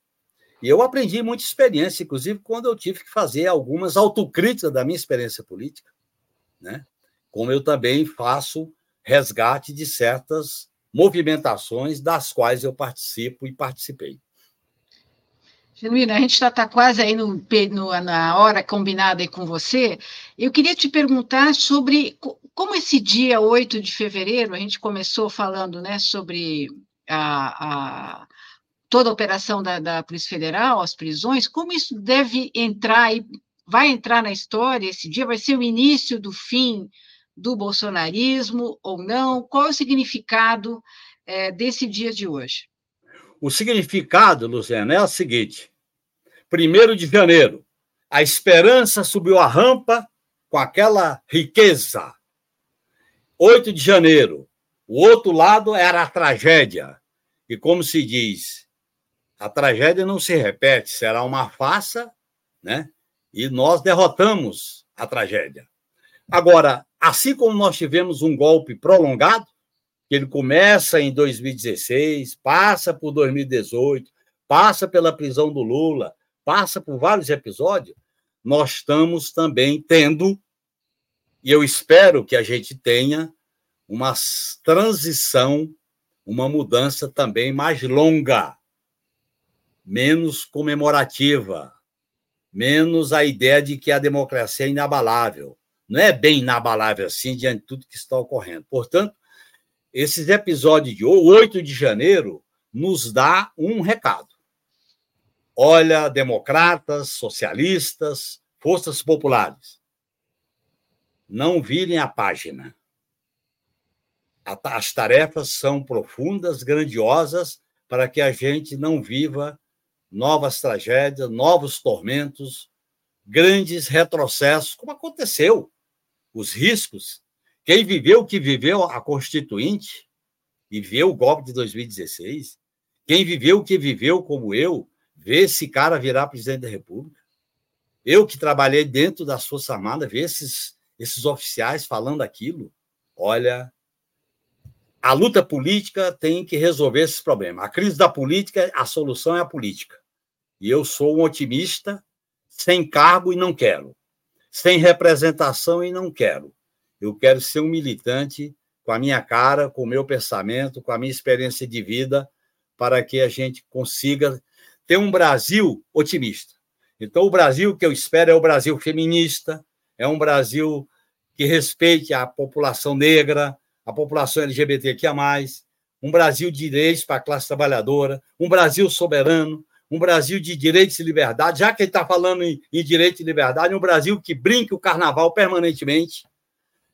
[SPEAKER 3] E eu aprendi muita experiência, inclusive quando eu tive que fazer algumas autocríticas da minha experiência política, né? Como eu também faço resgate de certas movimentações das quais eu participo e participei.
[SPEAKER 2] Genuíno, a gente está tá quase aí no, no, na hora combinada aí com você. Eu queria te perguntar sobre como esse dia 8 de fevereiro, a gente começou falando né, sobre a, a toda a operação da, da, Polícia Federal, as prisões, como isso deve entrar e vai entrar na história esse dia? Vai ser o início do fim do bolsonarismo ou não? Qual é o significado é, desse dia de hoje?
[SPEAKER 3] O significado, Luciana, é o seguinte: primeiro de janeiro, a esperança subiu a rampa com aquela riqueza. 8 de janeiro, o outro lado era a tragédia. E como se diz, a tragédia não se repete, será uma farsa, né? E nós derrotamos a tragédia. Agora, assim como nós tivemos um golpe prolongado, que ele começa em 2016, passa por 2018, passa pela prisão do Lula, passa por vários episódios, nós estamos também tendo, e eu espero que a gente tenha, uma transição, uma mudança também mais longa, menos comemorativa, menos a ideia de que a democracia é inabalável. Não é bem inabalável assim diante de tudo que está ocorrendo. Portanto, esses episódios de 8 de janeiro nos dá um recado. Olha, democratas, socialistas, forças populares, não virem a página. As tarefas são profundas, grandiosas, para que a gente não viva novas tragédias, novos tormentos, grandes retrocessos, como aconteceu. Os riscos. Quem viveu o que viveu a Constituinte e viu o golpe de 2016, quem viveu o que viveu, como eu, vê esse cara virar presidente da República. Eu que trabalhei dentro das Forças Armadas, ver esses, esses oficiais falando aquilo. Olha, a luta política tem que resolver esses problemas. A crise da política, a solução é a política. E eu sou um otimista, sem cargo e não quero, sem representação e não quero. Eu quero ser um militante com a minha cara, com o meu pensamento, com a minha experiência de vida, para que a gente consiga ter um Brasil otimista. Então, o Brasil que eu espero é o Brasil feminista, é um Brasil que respeite a população negra, a população LGBTQIA, um Brasil de direitos para a classe trabalhadora, um Brasil soberano, um Brasil de direitos e liberdade, já que ele está falando em, em direito e liberdade, um Brasil que brinque o carnaval permanentemente,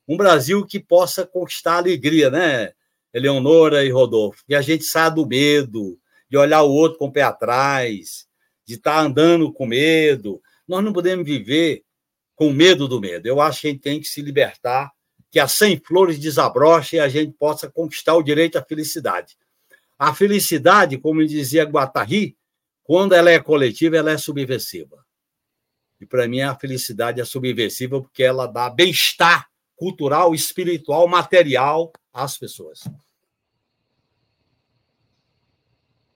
[SPEAKER 3] um Brasil que possa conquistar alegria, né, Eleonora e Rodolfo? Que a gente saia do medo, de olhar o outro com o pé atrás, de estar tá andando com medo. Nós não podemos viver com medo do medo. Eu acho que a gente tem que se libertar, que as 100 flores desabrochem e a gente possa conquistar o direito à felicidade. A felicidade, como dizia Guattari, quando ela é coletiva, ela é subversiva. E para mim a felicidade é subversiva porque ela dá bem-estar cultural, espiritual, material às pessoas.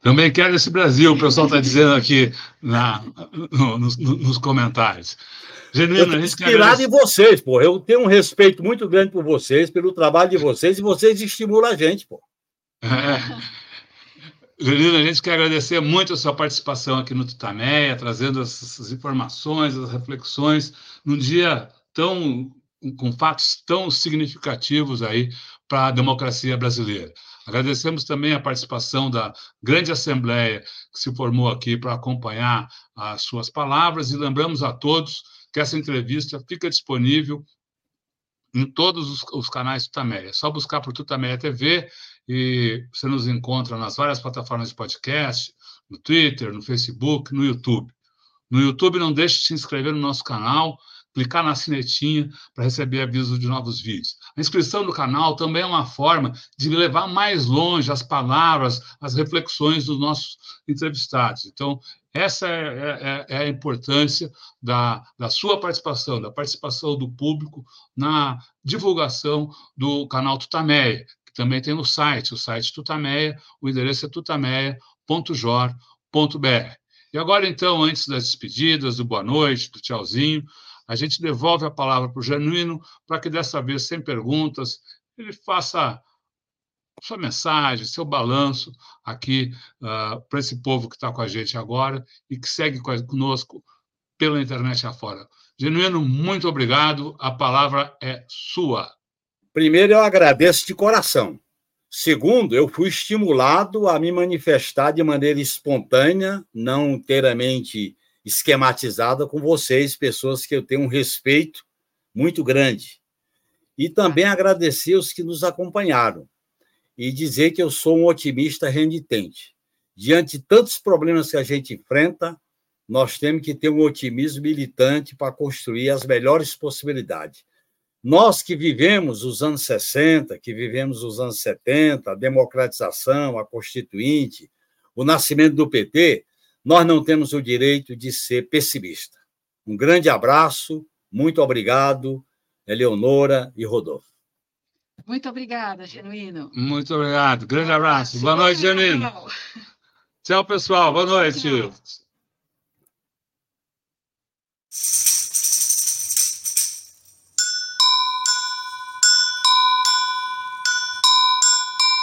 [SPEAKER 1] Também quero esse Brasil, o pessoal está dizendo aqui na, no, nos, nos, comentários.
[SPEAKER 3] Genuíno, eu inspirado em vocês, pô. Eu tenho um respeito muito grande por vocês, pelo trabalho de vocês, e vocês estimulam a gente, pô.
[SPEAKER 1] É. Genuíno, a gente quer agradecer muito a sua participação aqui no Tutameia, trazendo essas informações, as reflexões, num dia tão com fatos tão significativos aí para a democracia brasileira. Agradecemos também a participação da grande assembleia que se formou aqui para acompanhar as suas palavras e lembramos a todos que essa entrevista fica disponível em todos os, os canais Tutameia. É só buscar por Tutameia TV e você nos encontra nas várias plataformas de podcast, no Twitter, no Facebook, no YouTube. No YouTube, não deixe de se inscrever no nosso canal, clicar na sinetinha para receber aviso de novos vídeos. A inscrição no canal também é uma forma de levar mais longe as palavras, as reflexões dos nossos entrevistados. Então, essa é, é, é, a importância da, da sua participação, da participação do público na divulgação do canal Tutameia, que também tem no site, o site Tutameia, o endereço é tutameia.jor.br. E agora, então, antes das despedidas, do boa noite, do tchauzinho, a gente devolve a palavra para o Genuíno para que dessa vez, sem perguntas, ele faça sua mensagem, seu balanço aqui uh, para esse povo que está com a gente agora e que segue conosco pela internet afora. Genuíno, muito obrigado. A palavra é sua.
[SPEAKER 3] Primeiro, eu agradeço de coração. Segundo, eu fui estimulado a me manifestar de maneira espontânea, não inteiramente esquematizada com vocês, pessoas que eu tenho um respeito muito grande. E também agradecer os que nos acompanharam e dizer que eu sou um otimista renitente. Diante de tantos problemas que a gente enfrenta, nós temos que ter um otimismo militante para construir as melhores possibilidades. Nós que vivemos os anos 60, que vivemos os anos 70, a democratização, a constituinte, o nascimento do PT, nós não temos o direito de ser pessimista. Um grande abraço, muito obrigado, Eleonora e Rodolfo.
[SPEAKER 2] Muito obrigada, Genuíno.
[SPEAKER 1] Muito obrigado. Grande abraço. Boa noite, Genuíno. Tchau, pessoal. Boa noite. Tchau.